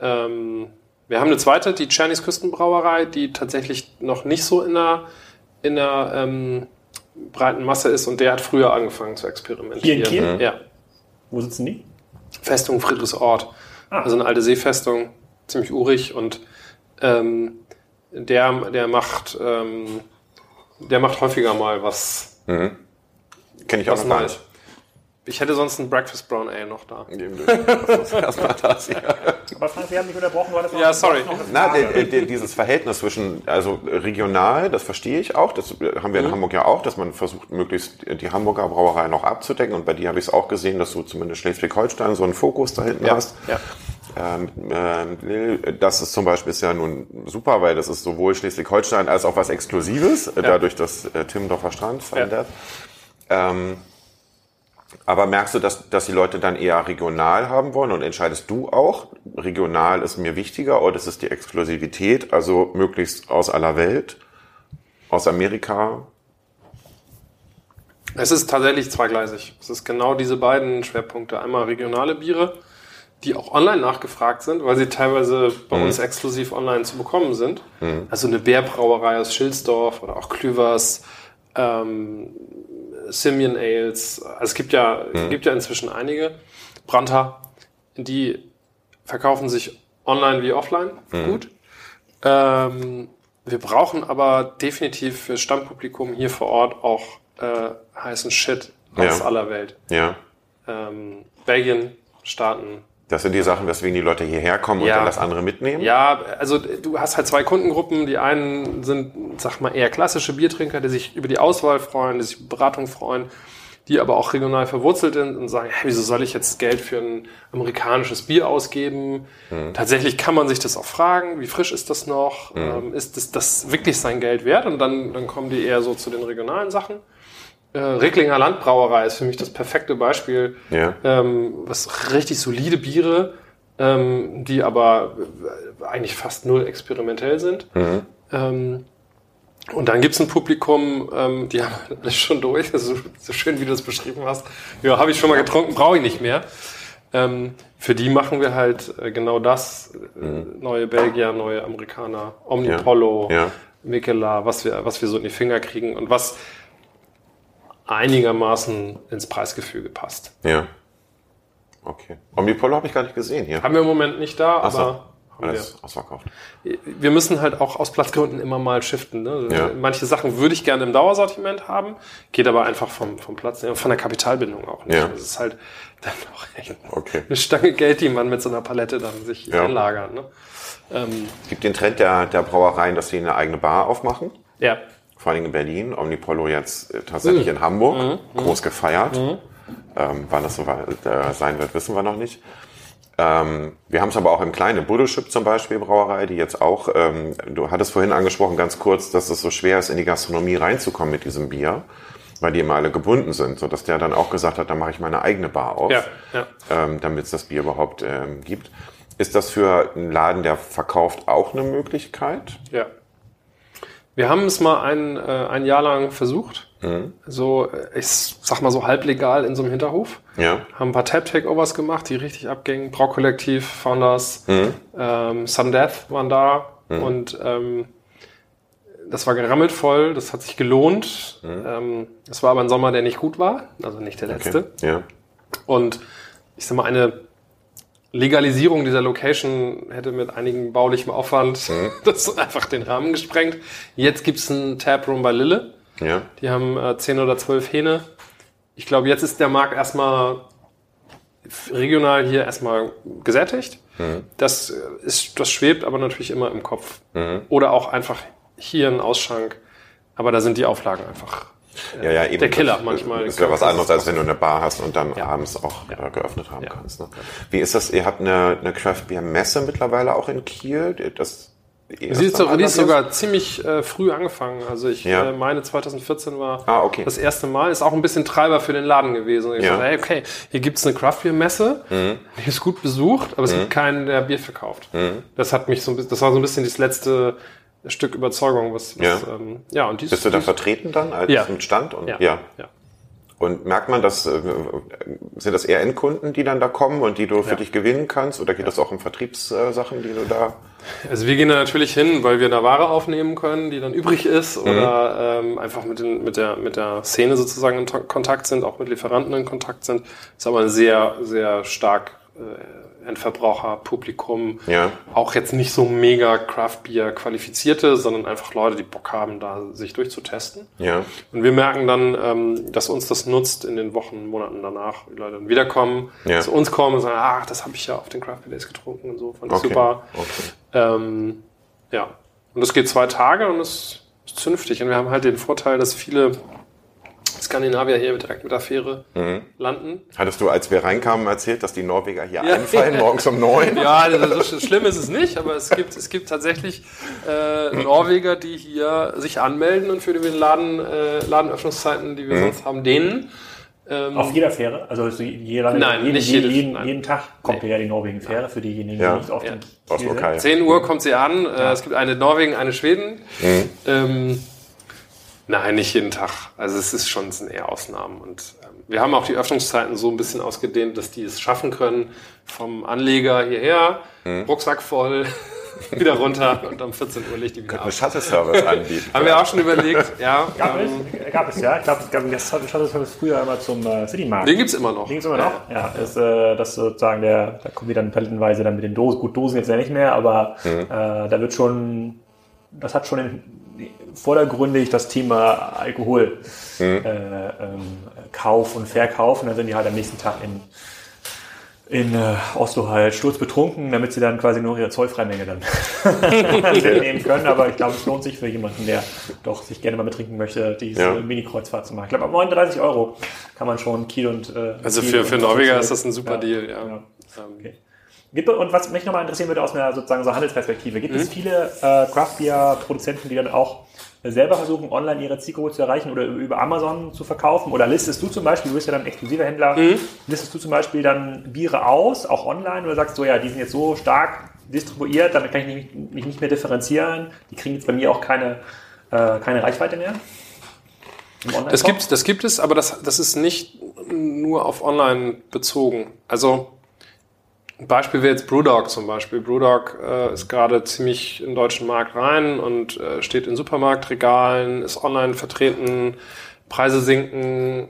Ähm, wir haben eine zweite, die Czernis Küstenbrauerei, die tatsächlich noch nicht so in der, in der ähm, breiten Masse ist und der hat früher angefangen zu experimentieren. Hier in Kiel? Mhm. Ja. Wo sitzen die? Festung Friedrichsort. Ah. Also eine alte Seefestung, ziemlich urig und ähm, der, der macht ähm, der macht häufiger mal was. Mhm. Kenne ich auch noch nicht. Ich hätte sonst ein Breakfast Brown Ale noch da. *laughs* Erstmal das, ja. Aber Frank, wir haben mich unterbrochen, weil das Ja, sorry. Na, de, de, dieses Verhältnis zwischen, also regional, das verstehe ich auch, das haben wir in mhm. Hamburg ja auch, dass man versucht, möglichst die Hamburger Brauerei noch abzudecken. Und bei dir habe ich es auch gesehen, dass du zumindest Schleswig-Holstein so einen Fokus da hinten ja. hast. Ja. Ähm, äh, das ist zum Beispiel ist ja nun super, weil das ist sowohl Schleswig-Holstein als auch was Exklusives, ja. dadurch, dass äh, Timmendorfer Strand verändert. Ja. Ähm, aber merkst du, dass, dass die Leute dann eher regional haben wollen und entscheidest du auch, regional ist mir wichtiger oder ist es die Exklusivität, also möglichst aus aller Welt, aus Amerika? Es ist tatsächlich zweigleisig. Es ist genau diese beiden Schwerpunkte. Einmal regionale Biere, die auch online nachgefragt sind, weil sie teilweise bei mhm. uns exklusiv online zu bekommen sind. Mhm. Also eine Bärbrauerei aus Schilsdorf oder auch Klüvers, ähm, Simeon Ales. Also es gibt ja, mhm. gibt ja inzwischen einige. Branta, die verkaufen sich online wie offline mhm. gut. Ähm, wir brauchen aber definitiv für Stammpublikum hier vor Ort auch äh, heißen Shit aus ja. aller Welt. Ja. Ähm, Belgien, Staaten, das sind die Sachen, weswegen die Leute hierher kommen ja. und dann das andere mitnehmen? Ja, also du hast halt zwei Kundengruppen. Die einen sind, sag mal, eher klassische Biertrinker, die sich über die Auswahl freuen, die sich über Beratung freuen, die aber auch regional verwurzelt sind und sagen, hey, wieso soll ich jetzt Geld für ein amerikanisches Bier ausgeben? Hm. Tatsächlich kann man sich das auch fragen, wie frisch ist das noch? Hm. Ähm, ist das, das wirklich sein Geld wert? Und dann, dann kommen die eher so zu den regionalen Sachen. Äh, Recklinger Landbrauerei ist für mich das perfekte Beispiel. Ja. Ähm, was richtig solide Biere, ähm, die aber eigentlich fast null experimentell sind. Mhm. Ähm, und dann gibt's ein Publikum, ähm, die haben *laughs* das schon durch, so, so schön wie du das beschrieben hast. Ja, habe ich schon mal getrunken, brauche ich nicht mehr. Ähm, für die machen wir halt äh, genau das. Mhm. Neue Belgier, neue Amerikaner, Omnipollo, ja. ja. Mikela, was wir, was wir so in die Finger kriegen und was einigermaßen ins Preisgefüge passt. Ja. Okay. Omnipolo habe ich gar nicht gesehen hier. Haben wir im Moment nicht da, Ach so. aber alles wir. ausverkauft. Wir müssen halt auch aus Platzgründen immer mal shiften. Ne? Ja. Manche Sachen würde ich gerne im Dauersortiment haben, geht aber einfach vom, vom Platz, von der Kapitalbindung auch nicht. Ja. Das ist halt dann auch echt okay. eine Stange Geld, die man mit so einer Palette dann sich ja. einlagert. Ne? Ähm, es gibt den Trend der, der Brauereien, dass sie eine eigene Bar aufmachen. Ja vor allem in Berlin, Omnipollo jetzt äh, tatsächlich mhm. in Hamburg, mhm. groß gefeiert. Mhm. Ähm, wann das so äh, sein wird, wissen wir noch nicht. Ähm, wir haben es aber auch im kleinen Buddelschip zum Beispiel Brauerei, die jetzt auch, ähm, du hattest vorhin angesprochen ganz kurz, dass es so schwer ist, in die Gastronomie reinzukommen mit diesem Bier, weil die immer alle gebunden sind, so dass der dann auch gesagt hat, dann mache ich meine eigene Bar auf, ja, ja. Ähm, damit es das Bier überhaupt ähm, gibt. Ist das für einen Laden, der verkauft, auch eine Möglichkeit? Ja. Wir haben es mal ein, äh, ein Jahr lang versucht. Mhm. So, ich sag mal so halblegal in so einem Hinterhof. Ja. Haben ein paar Tab-Takeovers gemacht, die richtig abgingen. Braukollektiv, Founders, mhm. ähm, Sun Death waren da. Mhm. Und ähm, das war gerammelt voll, das hat sich gelohnt. Mhm. Ähm, es war aber ein Sommer, der nicht gut war, also nicht der letzte. Okay. Ja. Und ich sag mal, eine Legalisierung dieser Location hätte mit einigem baulichem Aufwand mhm. *laughs* das einfach den Rahmen gesprengt. Jetzt gibt's ein Taproom bei Lille. Ja. Die haben äh, 10 oder 12 Hähne. Ich glaube, jetzt ist der Markt erstmal regional hier erstmal gesättigt. Mhm. Das ist, das schwebt aber natürlich immer im Kopf. Mhm. Oder auch einfach hier ein Ausschank. Aber da sind die Auflagen einfach ja, ja, eben. Der Killer das, manchmal. Ist ja was anderes, als wenn du eine Bar hast und dann ja. abends auch ja. Äh, geöffnet haben kannst. Ne? Wie ist das? Ihr habt eine, eine Craft Beer Messe mittlerweile auch in Kiel. Das die ist, so, die ist sogar ziemlich äh, früh angefangen. Also ich ja. äh, meine 2014 war ah, okay. das erste Mal. Ist auch ein bisschen Treiber für den Laden gewesen. Ich ja. dachte, hey, okay, hier gibt's eine Craft Beer Messe, mhm. die ist gut besucht, aber es mhm. gibt keinen, der Bier verkauft. Mhm. Das hat mich so ein bisschen, das war so ein bisschen das letzte Stück Überzeugung, was, was ja. Ähm, ja und dies, Bist du da vertreten dann als ja. mit Stand und ja. ja. ja. Und merkt man, dass äh, sind das eher Endkunden, die dann da kommen und die du für ja. dich gewinnen kannst, oder geht das auch um Vertriebssachen, die du da? Also wir gehen da natürlich hin, weil wir da Ware aufnehmen können, die dann übrig ist, mhm. oder ähm, einfach mit, den, mit der mit der Szene sozusagen in Kontakt sind, auch mit Lieferanten in Kontakt sind. Das ist aber ein sehr sehr stark äh, Endverbraucherpublikum. Ja. Auch jetzt nicht so mega Craft Beer qualifizierte, sondern einfach Leute, die Bock haben, da sich durchzutesten. Ja. Und wir merken dann, ähm, dass uns das nutzt in den Wochen, Monaten danach, die Leute dann wiederkommen, ja. zu uns kommen und sagen, ach, das habe ich ja auf den Craft Beer Days getrunken und so, fand ich okay. super. Okay. Ähm, ja. Und das geht zwei Tage und es ist zünftig. Und wir haben halt den Vorteil, dass viele Skandinavier hier direkt mit der Fähre mhm. landen. Hattest du, als wir reinkamen, erzählt, dass die Norweger hier ja. einfallen, *laughs* morgens um neun? Ja, also so schlimm ist es nicht, aber es gibt, es gibt tatsächlich äh, Norweger, die hier sich anmelden und für die Laden, äh, Ladenöffnungszeiten, die wir mhm. sonst haben, denen ähm, Auf jeder Fähre? Also jeder, nein, jeden, nicht jeden, jeden, jeden Tag kommt nee. ja die Norwegen-Fähre für diejenigen, ja. die nicht auf ja. den Kiel 10 Uhr kommt sie an. Äh, ja. Es gibt eine Norwegen, eine Schweden. Mhm. Ähm, Nein, nicht jeden Tag. Also es ist schon es sind eher Ausnahmen. Und ähm, wir haben auch die Öffnungszeiten so ein bisschen ausgedehnt, dass die es schaffen können, vom Anleger hierher, mhm. Rucksack voll, *laughs* wieder runter und um 14 Uhr liegt die wieder Könnte ab. Shuttle-Service anbieten. *laughs* haben wir auch schon überlegt, *laughs* ja. Gab, ähm, es, gab es, ja. Ich glaube, es gab das Shuttle-Service früher immer zum äh, City-Markt. Den gibt's immer noch. Den gibt's immer noch? Ja, ja ist, äh, das sozusagen der, da kommt wieder palettenweise dann mit den Dosen. Gut, Dosen jetzt ja nicht mehr, aber mhm. äh, da wird schon, das hat schon den vordergründig das Thema Alkohol mhm. äh, ähm, Kauf und Verkauf und dann sind die halt am nächsten Tag in in äh, Oslo halt sturzbetrunken, damit sie dann quasi nur ihre Zollfreimenge dann *laughs* nehmen können. Aber ich glaube, es lohnt sich für jemanden, der doch sich gerne mal betrinken möchte, diese ja. Mini-Kreuzfahrt zu machen. Ich glaube, ab 39 Euro kann man schon Kiel und äh, Also Kiel für, für Norweger ist das ein super ja, Deal, ja. ja. Okay. Gibt, und was mich nochmal interessieren würde aus einer sozusagen so Handelsperspektive, gibt mhm. es viele äh, Craft Beer Produzenten, die dann auch selber versuchen, online ihre Zielgruppe zu erreichen oder über Amazon zu verkaufen? Oder listest du zum Beispiel, du bist ja dann exklusiver Händler, mhm. listest du zum Beispiel dann Biere aus, auch online, oder sagst du, ja, die sind jetzt so stark distribuiert, damit kann ich mich, mich nicht mehr differenzieren, die kriegen jetzt bei mir auch keine, äh, keine Reichweite mehr? Das gibt, das gibt es, aber das, das ist nicht nur auf online bezogen. Also ein Beispiel wäre jetzt Brewdog zum Beispiel. Brewdog äh, ist gerade ziemlich den deutschen Markt rein und äh, steht in Supermarktregalen, ist online vertreten, Preise sinken,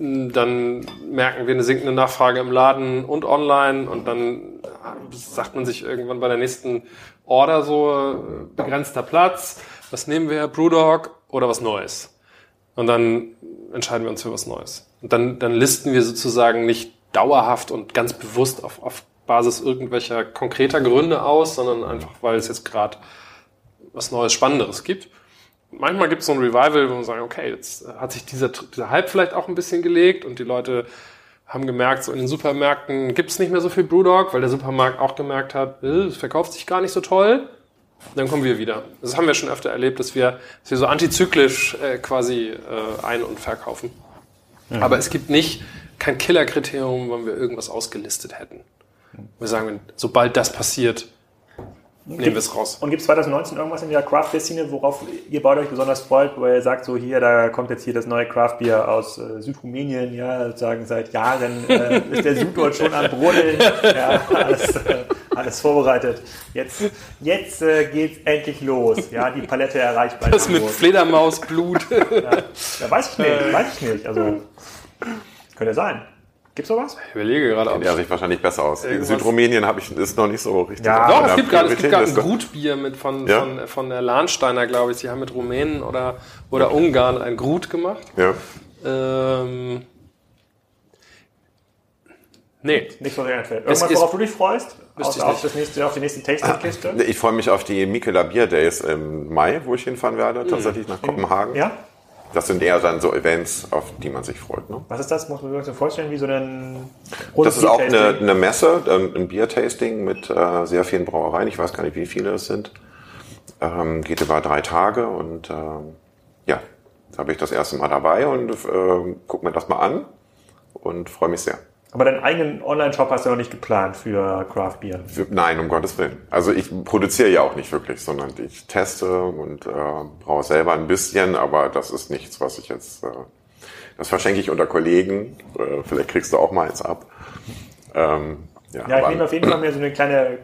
dann merken wir eine sinkende Nachfrage im Laden und online und dann sagt man sich irgendwann bei der nächsten Order so, äh, begrenzter Platz, was nehmen wir, Brewdog oder was Neues? Und dann entscheiden wir uns für was Neues. Und dann, dann listen wir sozusagen nicht dauerhaft und ganz bewusst auf, auf Basis irgendwelcher konkreter Gründe aus, sondern einfach, weil es jetzt gerade was Neues, Spannenderes gibt. Manchmal gibt es so ein Revival, wo man sagt, okay, jetzt hat sich dieser, dieser Hype vielleicht auch ein bisschen gelegt und die Leute haben gemerkt, so in den Supermärkten gibt es nicht mehr so viel Brewdog, weil der Supermarkt auch gemerkt hat, äh, es verkauft sich gar nicht so toll. Dann kommen wir wieder. Das haben wir schon öfter erlebt, dass wir, dass wir so antizyklisch äh, quasi äh, ein- und verkaufen. Mhm. Aber es gibt nicht kein Killerkriterium, wann wir irgendwas ausgelistet hätten. Wir sagen, sobald das passiert, nehmen wir es raus. Und gibt es 2019 irgendwas in der Craft-Szene, worauf ihr beide euch besonders freut, wo ihr sagt, so hier, da kommt jetzt hier das neue Craft-Bier aus äh, Südrumänien, ja, sozusagen seit Jahren äh, *laughs* ist der Süd dort schon am Brodeln, ja, alles, äh, alles vorbereitet. Jetzt, jetzt äh, geht's endlich los, ja, die Palette erreichbar. Das mit Fledermausblut. ja, ja, weiß ich nicht, weiß ich nicht, also könnte sein. Gibt's sowas? Ich überlege gerade. Kennt er sich wahrscheinlich besser aus. Irgendwas? Südrumänien habe ich ist noch nicht so richtig. Ja, doch, es gibt gerade es gibt gerade ein Grutbier mit von, ja? von, von der Lahnsteiner, glaube ich. Sie haben mit Rumänen oder, oder okay. Ungarn ein Grut gemacht. Ja. Ähm, nee. Nicht, was dir einfällt. Irgendwas, worauf du dich freust? Aus, auf, das nächste, auf die nächste Tasting-Kiste? Ich freue mich auf die Mikela Bier Days im Mai, wo ich hinfahren werde, tatsächlich nach Kopenhagen. Ja? Das sind eher dann so Events, auf die man sich freut. Ne? Was ist das? Muss man sich vorstellen, wie so ein Das ist auch eine, eine, Messe, ein Biertasting mit äh, sehr vielen Brauereien. Ich weiß gar nicht, wie viele es sind. Ähm, geht über drei Tage und ähm, ja, da bin ich das erste Mal dabei und äh, guck mir das mal an und freue mich sehr. Aber deinen eigenen Online-Shop hast du noch nicht geplant für Craft Beer? Nein, um Gottes Willen. Also ich produziere ja auch nicht wirklich, sondern ich teste und äh, brauche selber ein bisschen, aber das ist nichts, was ich jetzt, äh, das verschenke ich unter Kollegen. Äh, vielleicht kriegst du auch mal eins ab. Ähm, ja, ja ich nehme auf jeden Fall mir so eine kleine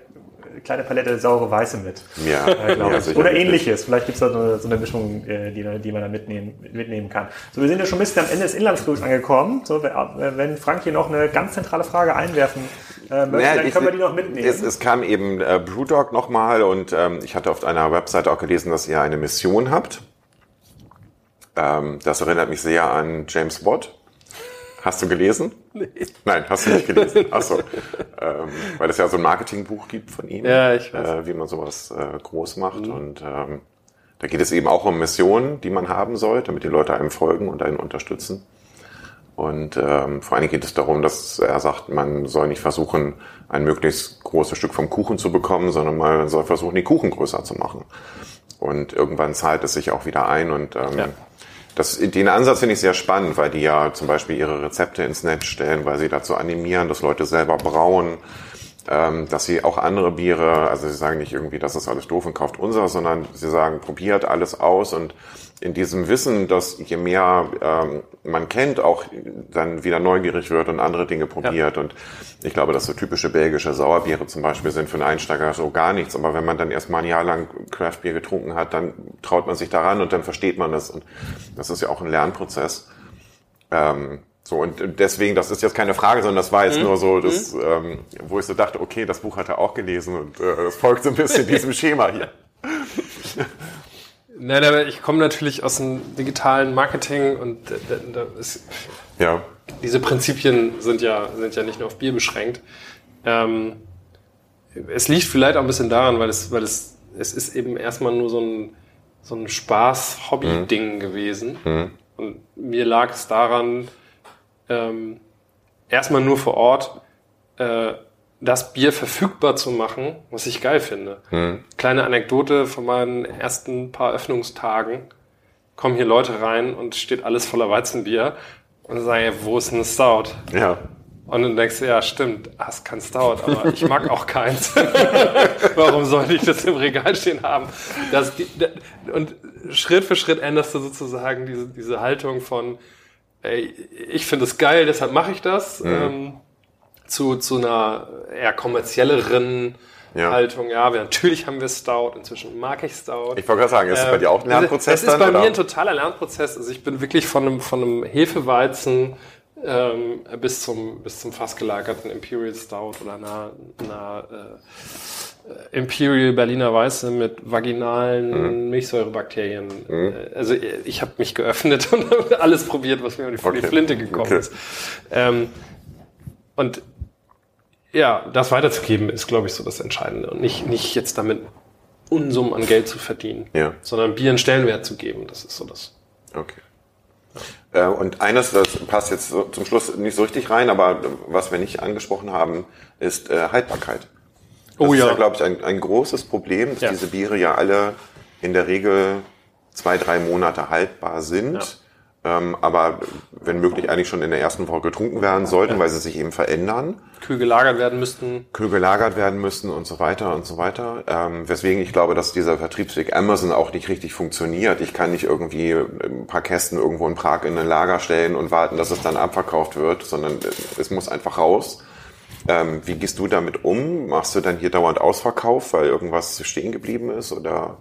kleine Palette saure Weiße mit. Ja, äh, ja Oder ähnliches. Vielleicht gibt es da so eine, so eine Mischung, äh, die, die man da mitnehmen, mitnehmen kann. So, wir sind ja schon ein bisschen am Ende des Inlandsflugs angekommen. So, wenn Frank hier noch eine ganz zentrale Frage einwerfen äh, möchte, naja, dann können ich, wir die noch mitnehmen. Es, es kam eben äh, Brewdog nochmal und ähm, ich hatte auf einer Website auch gelesen, dass ihr eine Mission habt. Ähm, das erinnert mich sehr an James Watt. Hast du gelesen? Nee. Nein, hast du nicht gelesen. *laughs* Achso. ähm, weil es ja so ein Marketingbuch gibt von ihm, ja, ich weiß. Äh, wie man sowas äh, groß macht. Mhm. Und ähm, da geht es eben auch um Missionen, die man haben soll, damit die Leute einem folgen und einen unterstützen. Und ähm, vor allem geht es darum, dass er sagt, man soll nicht versuchen, ein möglichst großes Stück vom Kuchen zu bekommen, sondern man soll versuchen, den Kuchen größer zu machen. Und irgendwann zahlt es sich auch wieder ein und ähm, ja. Das, den Ansatz finde ich sehr spannend, weil die ja zum Beispiel ihre Rezepte ins Netz stellen, weil sie dazu animieren, dass Leute selber brauen, ähm, dass sie auch andere Biere, also sie sagen nicht irgendwie, das ist alles doof und kauft unser, sondern sie sagen, probiert alles aus und in diesem Wissen, dass je mehr ähm, man kennt, auch dann wieder neugierig wird und andere Dinge probiert. Ja. Und ich glaube, dass so typische belgische Sauerbiere zum Beispiel sind für einen Einsteiger so gar nichts. Aber wenn man dann erst mal ein Jahr lang Craftbier getrunken hat, dann traut man sich daran und dann versteht man das. Und das ist ja auch ein Lernprozess. Ähm, so, und deswegen, das ist jetzt keine Frage, sondern das war jetzt mhm. nur so, das, mhm. ähm, wo ich so dachte, okay, das Buch hat er auch gelesen und äh, das folgt so ein bisschen *laughs* diesem Schema hier. Nein, aber ich komme natürlich aus dem digitalen Marketing und da ist, ja. diese Prinzipien sind ja, sind ja nicht nur auf Bier beschränkt. Ähm, es liegt vielleicht auch ein bisschen daran, weil es, weil es, es ist eben erstmal nur so ein, so ein Spaß-Hobby-Ding mhm. gewesen. Mhm. Und mir lag es daran, ähm, erstmal nur vor Ort äh, das Bier verfügbar zu machen, was ich geil finde. Mhm. Kleine Anekdote von meinen ersten paar Öffnungstagen. Kommen hier Leute rein und steht alles voller Weizenbier und sagen, wo ist denn das Stout? Ja. Und dann denkst du, ja, stimmt, hast kein Stout, aber ich mag auch keins. *laughs* Warum sollte ich das im Regal stehen haben? Das, und Schritt für Schritt änderst du sozusagen diese, diese Haltung von, ey, ich finde es geil, deshalb mache ich das, mhm. ähm, zu, zu einer eher kommerzielleren ja. Haltung. Ja, wir, natürlich haben wir Stout, inzwischen mag ich Stout. Ich wollte gerade sagen, ist es bei dir auch ein Lernprozess? Das ist bei oder? mir ein totaler Lernprozess. Also ich bin wirklich von einem, von einem Hefeweizen ähm, bis zum bis zum fast gelagerten Imperial Stout oder einer, einer äh, Imperial Berliner Weiße mit vaginalen mhm. Milchsäurebakterien. Mhm. Äh, also ich habe mich geöffnet *laughs* und alles probiert, was mir vor okay. die Flinte gekommen okay. ist. Ähm, und ja, das weiterzugeben ist, glaube ich, so das Entscheidende und nicht nicht jetzt damit Unsummen an Geld zu verdienen, ja. sondern Bier einen Stellenwert zu geben. Das ist so das. Okay. Äh, und eines, das passt jetzt zum Schluss nicht so richtig rein, aber was wir nicht angesprochen haben, ist äh, Haltbarkeit. Das oh, ja. ist ja, glaube ich, ein, ein großes Problem, dass ja. diese Biere ja alle in der Regel zwei, drei Monate haltbar sind. Ähm, aber wenn möglich eigentlich schon in der ersten Woche getrunken werden sollten, ja. weil sie sich eben verändern. Kühl gelagert werden müssten. Kühl gelagert werden müssten und so weiter und so weiter. Ähm, weswegen ich glaube, dass dieser Vertriebsweg Amazon auch nicht richtig funktioniert. Ich kann nicht irgendwie ein paar Kästen irgendwo in Prag in ein Lager stellen und warten, dass es dann abverkauft wird, sondern es muss einfach raus. Ähm, wie gehst du damit um? Machst du dann hier dauernd Ausverkauf, weil irgendwas stehen geblieben ist oder?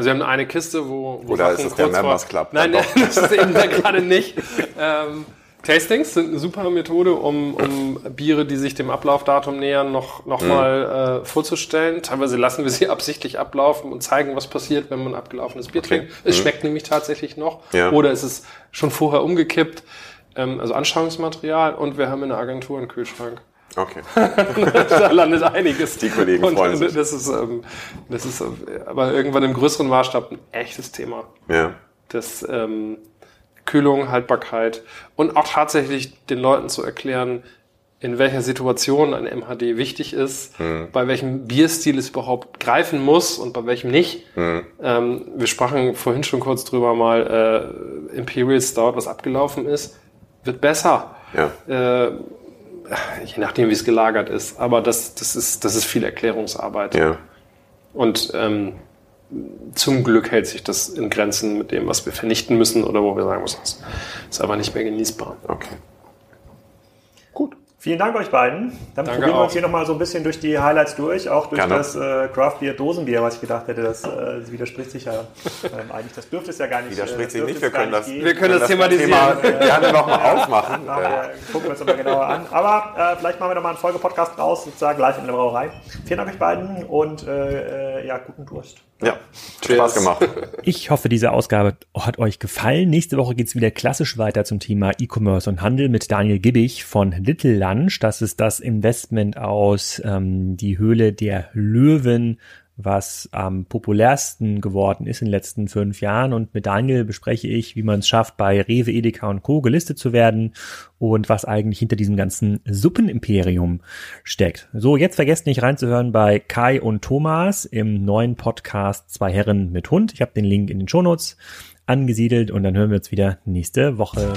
Also wir haben eine Kiste, wo, wo Oder ist es der Members Club? Nein, nein *laughs* das ist eben da gerade nicht. Ähm, Tastings sind eine super Methode, um, um Biere, die sich dem Ablaufdatum nähern, noch, noch mhm. mal äh, vorzustellen. Teilweise lassen wir sie *laughs* absichtlich ablaufen und zeigen, was passiert, wenn man abgelaufenes Bier okay. trinkt. Es mhm. schmeckt nämlich tatsächlich noch. Ja. Oder es ist schon vorher umgekippt. Ähm, also Anschauungsmaterial und wir haben in der Agentur einen Kühlschrank. Okay. *laughs* da landet einiges. Die Kollegen freuen sich. Das ist, ähm, das ist aber irgendwann im größeren Maßstab ein echtes Thema. Ja. Das ähm, Kühlung, Haltbarkeit und auch tatsächlich den Leuten zu erklären, in welcher Situation ein MHD wichtig ist, mhm. bei welchem Bierstil es überhaupt greifen muss und bei welchem nicht. Mhm. Ähm, wir sprachen vorhin schon kurz drüber mal, äh, Imperial Stout, was abgelaufen ist, wird besser. Ja. Äh, je nachdem, wie es gelagert ist. Aber das, das, ist, das ist viel Erklärungsarbeit. Ja. Und ähm, zum Glück hält sich das in Grenzen mit dem, was wir vernichten müssen oder wo wir sagen müssen, es ist aber nicht mehr genießbar. Okay. Vielen Dank euch beiden. Dann Danke probieren wir uns hier nochmal so ein bisschen durch die Highlights durch, auch durch Gerne. das äh, Craft Beer Dosenbier, was ich gedacht hätte, das äh, widerspricht sich ja ähm, eigentlich. Das dürfte es ja gar nicht. Widerspricht äh, sich nicht, wir können das, wir können das, das thematisieren. Thema gerne nochmal aufmachen. Nachher gucken wir uns nochmal genauer an. Aber äh, vielleicht machen wir nochmal einen Folgepodcast raus, sozusagen live in der Brauerei. Vielen Dank euch beiden und äh, äh ja, guten Durst. Ja, Cheers. Spaß gemacht. *laughs* Ich hoffe, diese Ausgabe hat euch gefallen. Nächste Woche geht's wieder klassisch weiter zum Thema E-Commerce und Handel mit Daniel Gibbig von Little Lunch. Das ist das Investment aus ähm, Die Höhle der Löwen was am populärsten geworden ist in den letzten fünf Jahren. Und mit Daniel bespreche ich, wie man es schafft, bei Rewe, Edeka und Co. gelistet zu werden und was eigentlich hinter diesem ganzen Suppenimperium steckt. So, jetzt vergesst nicht reinzuhören bei Kai und Thomas im neuen Podcast Zwei Herren mit Hund. Ich habe den Link in den Shownotes angesiedelt und dann hören wir uns wieder nächste Woche.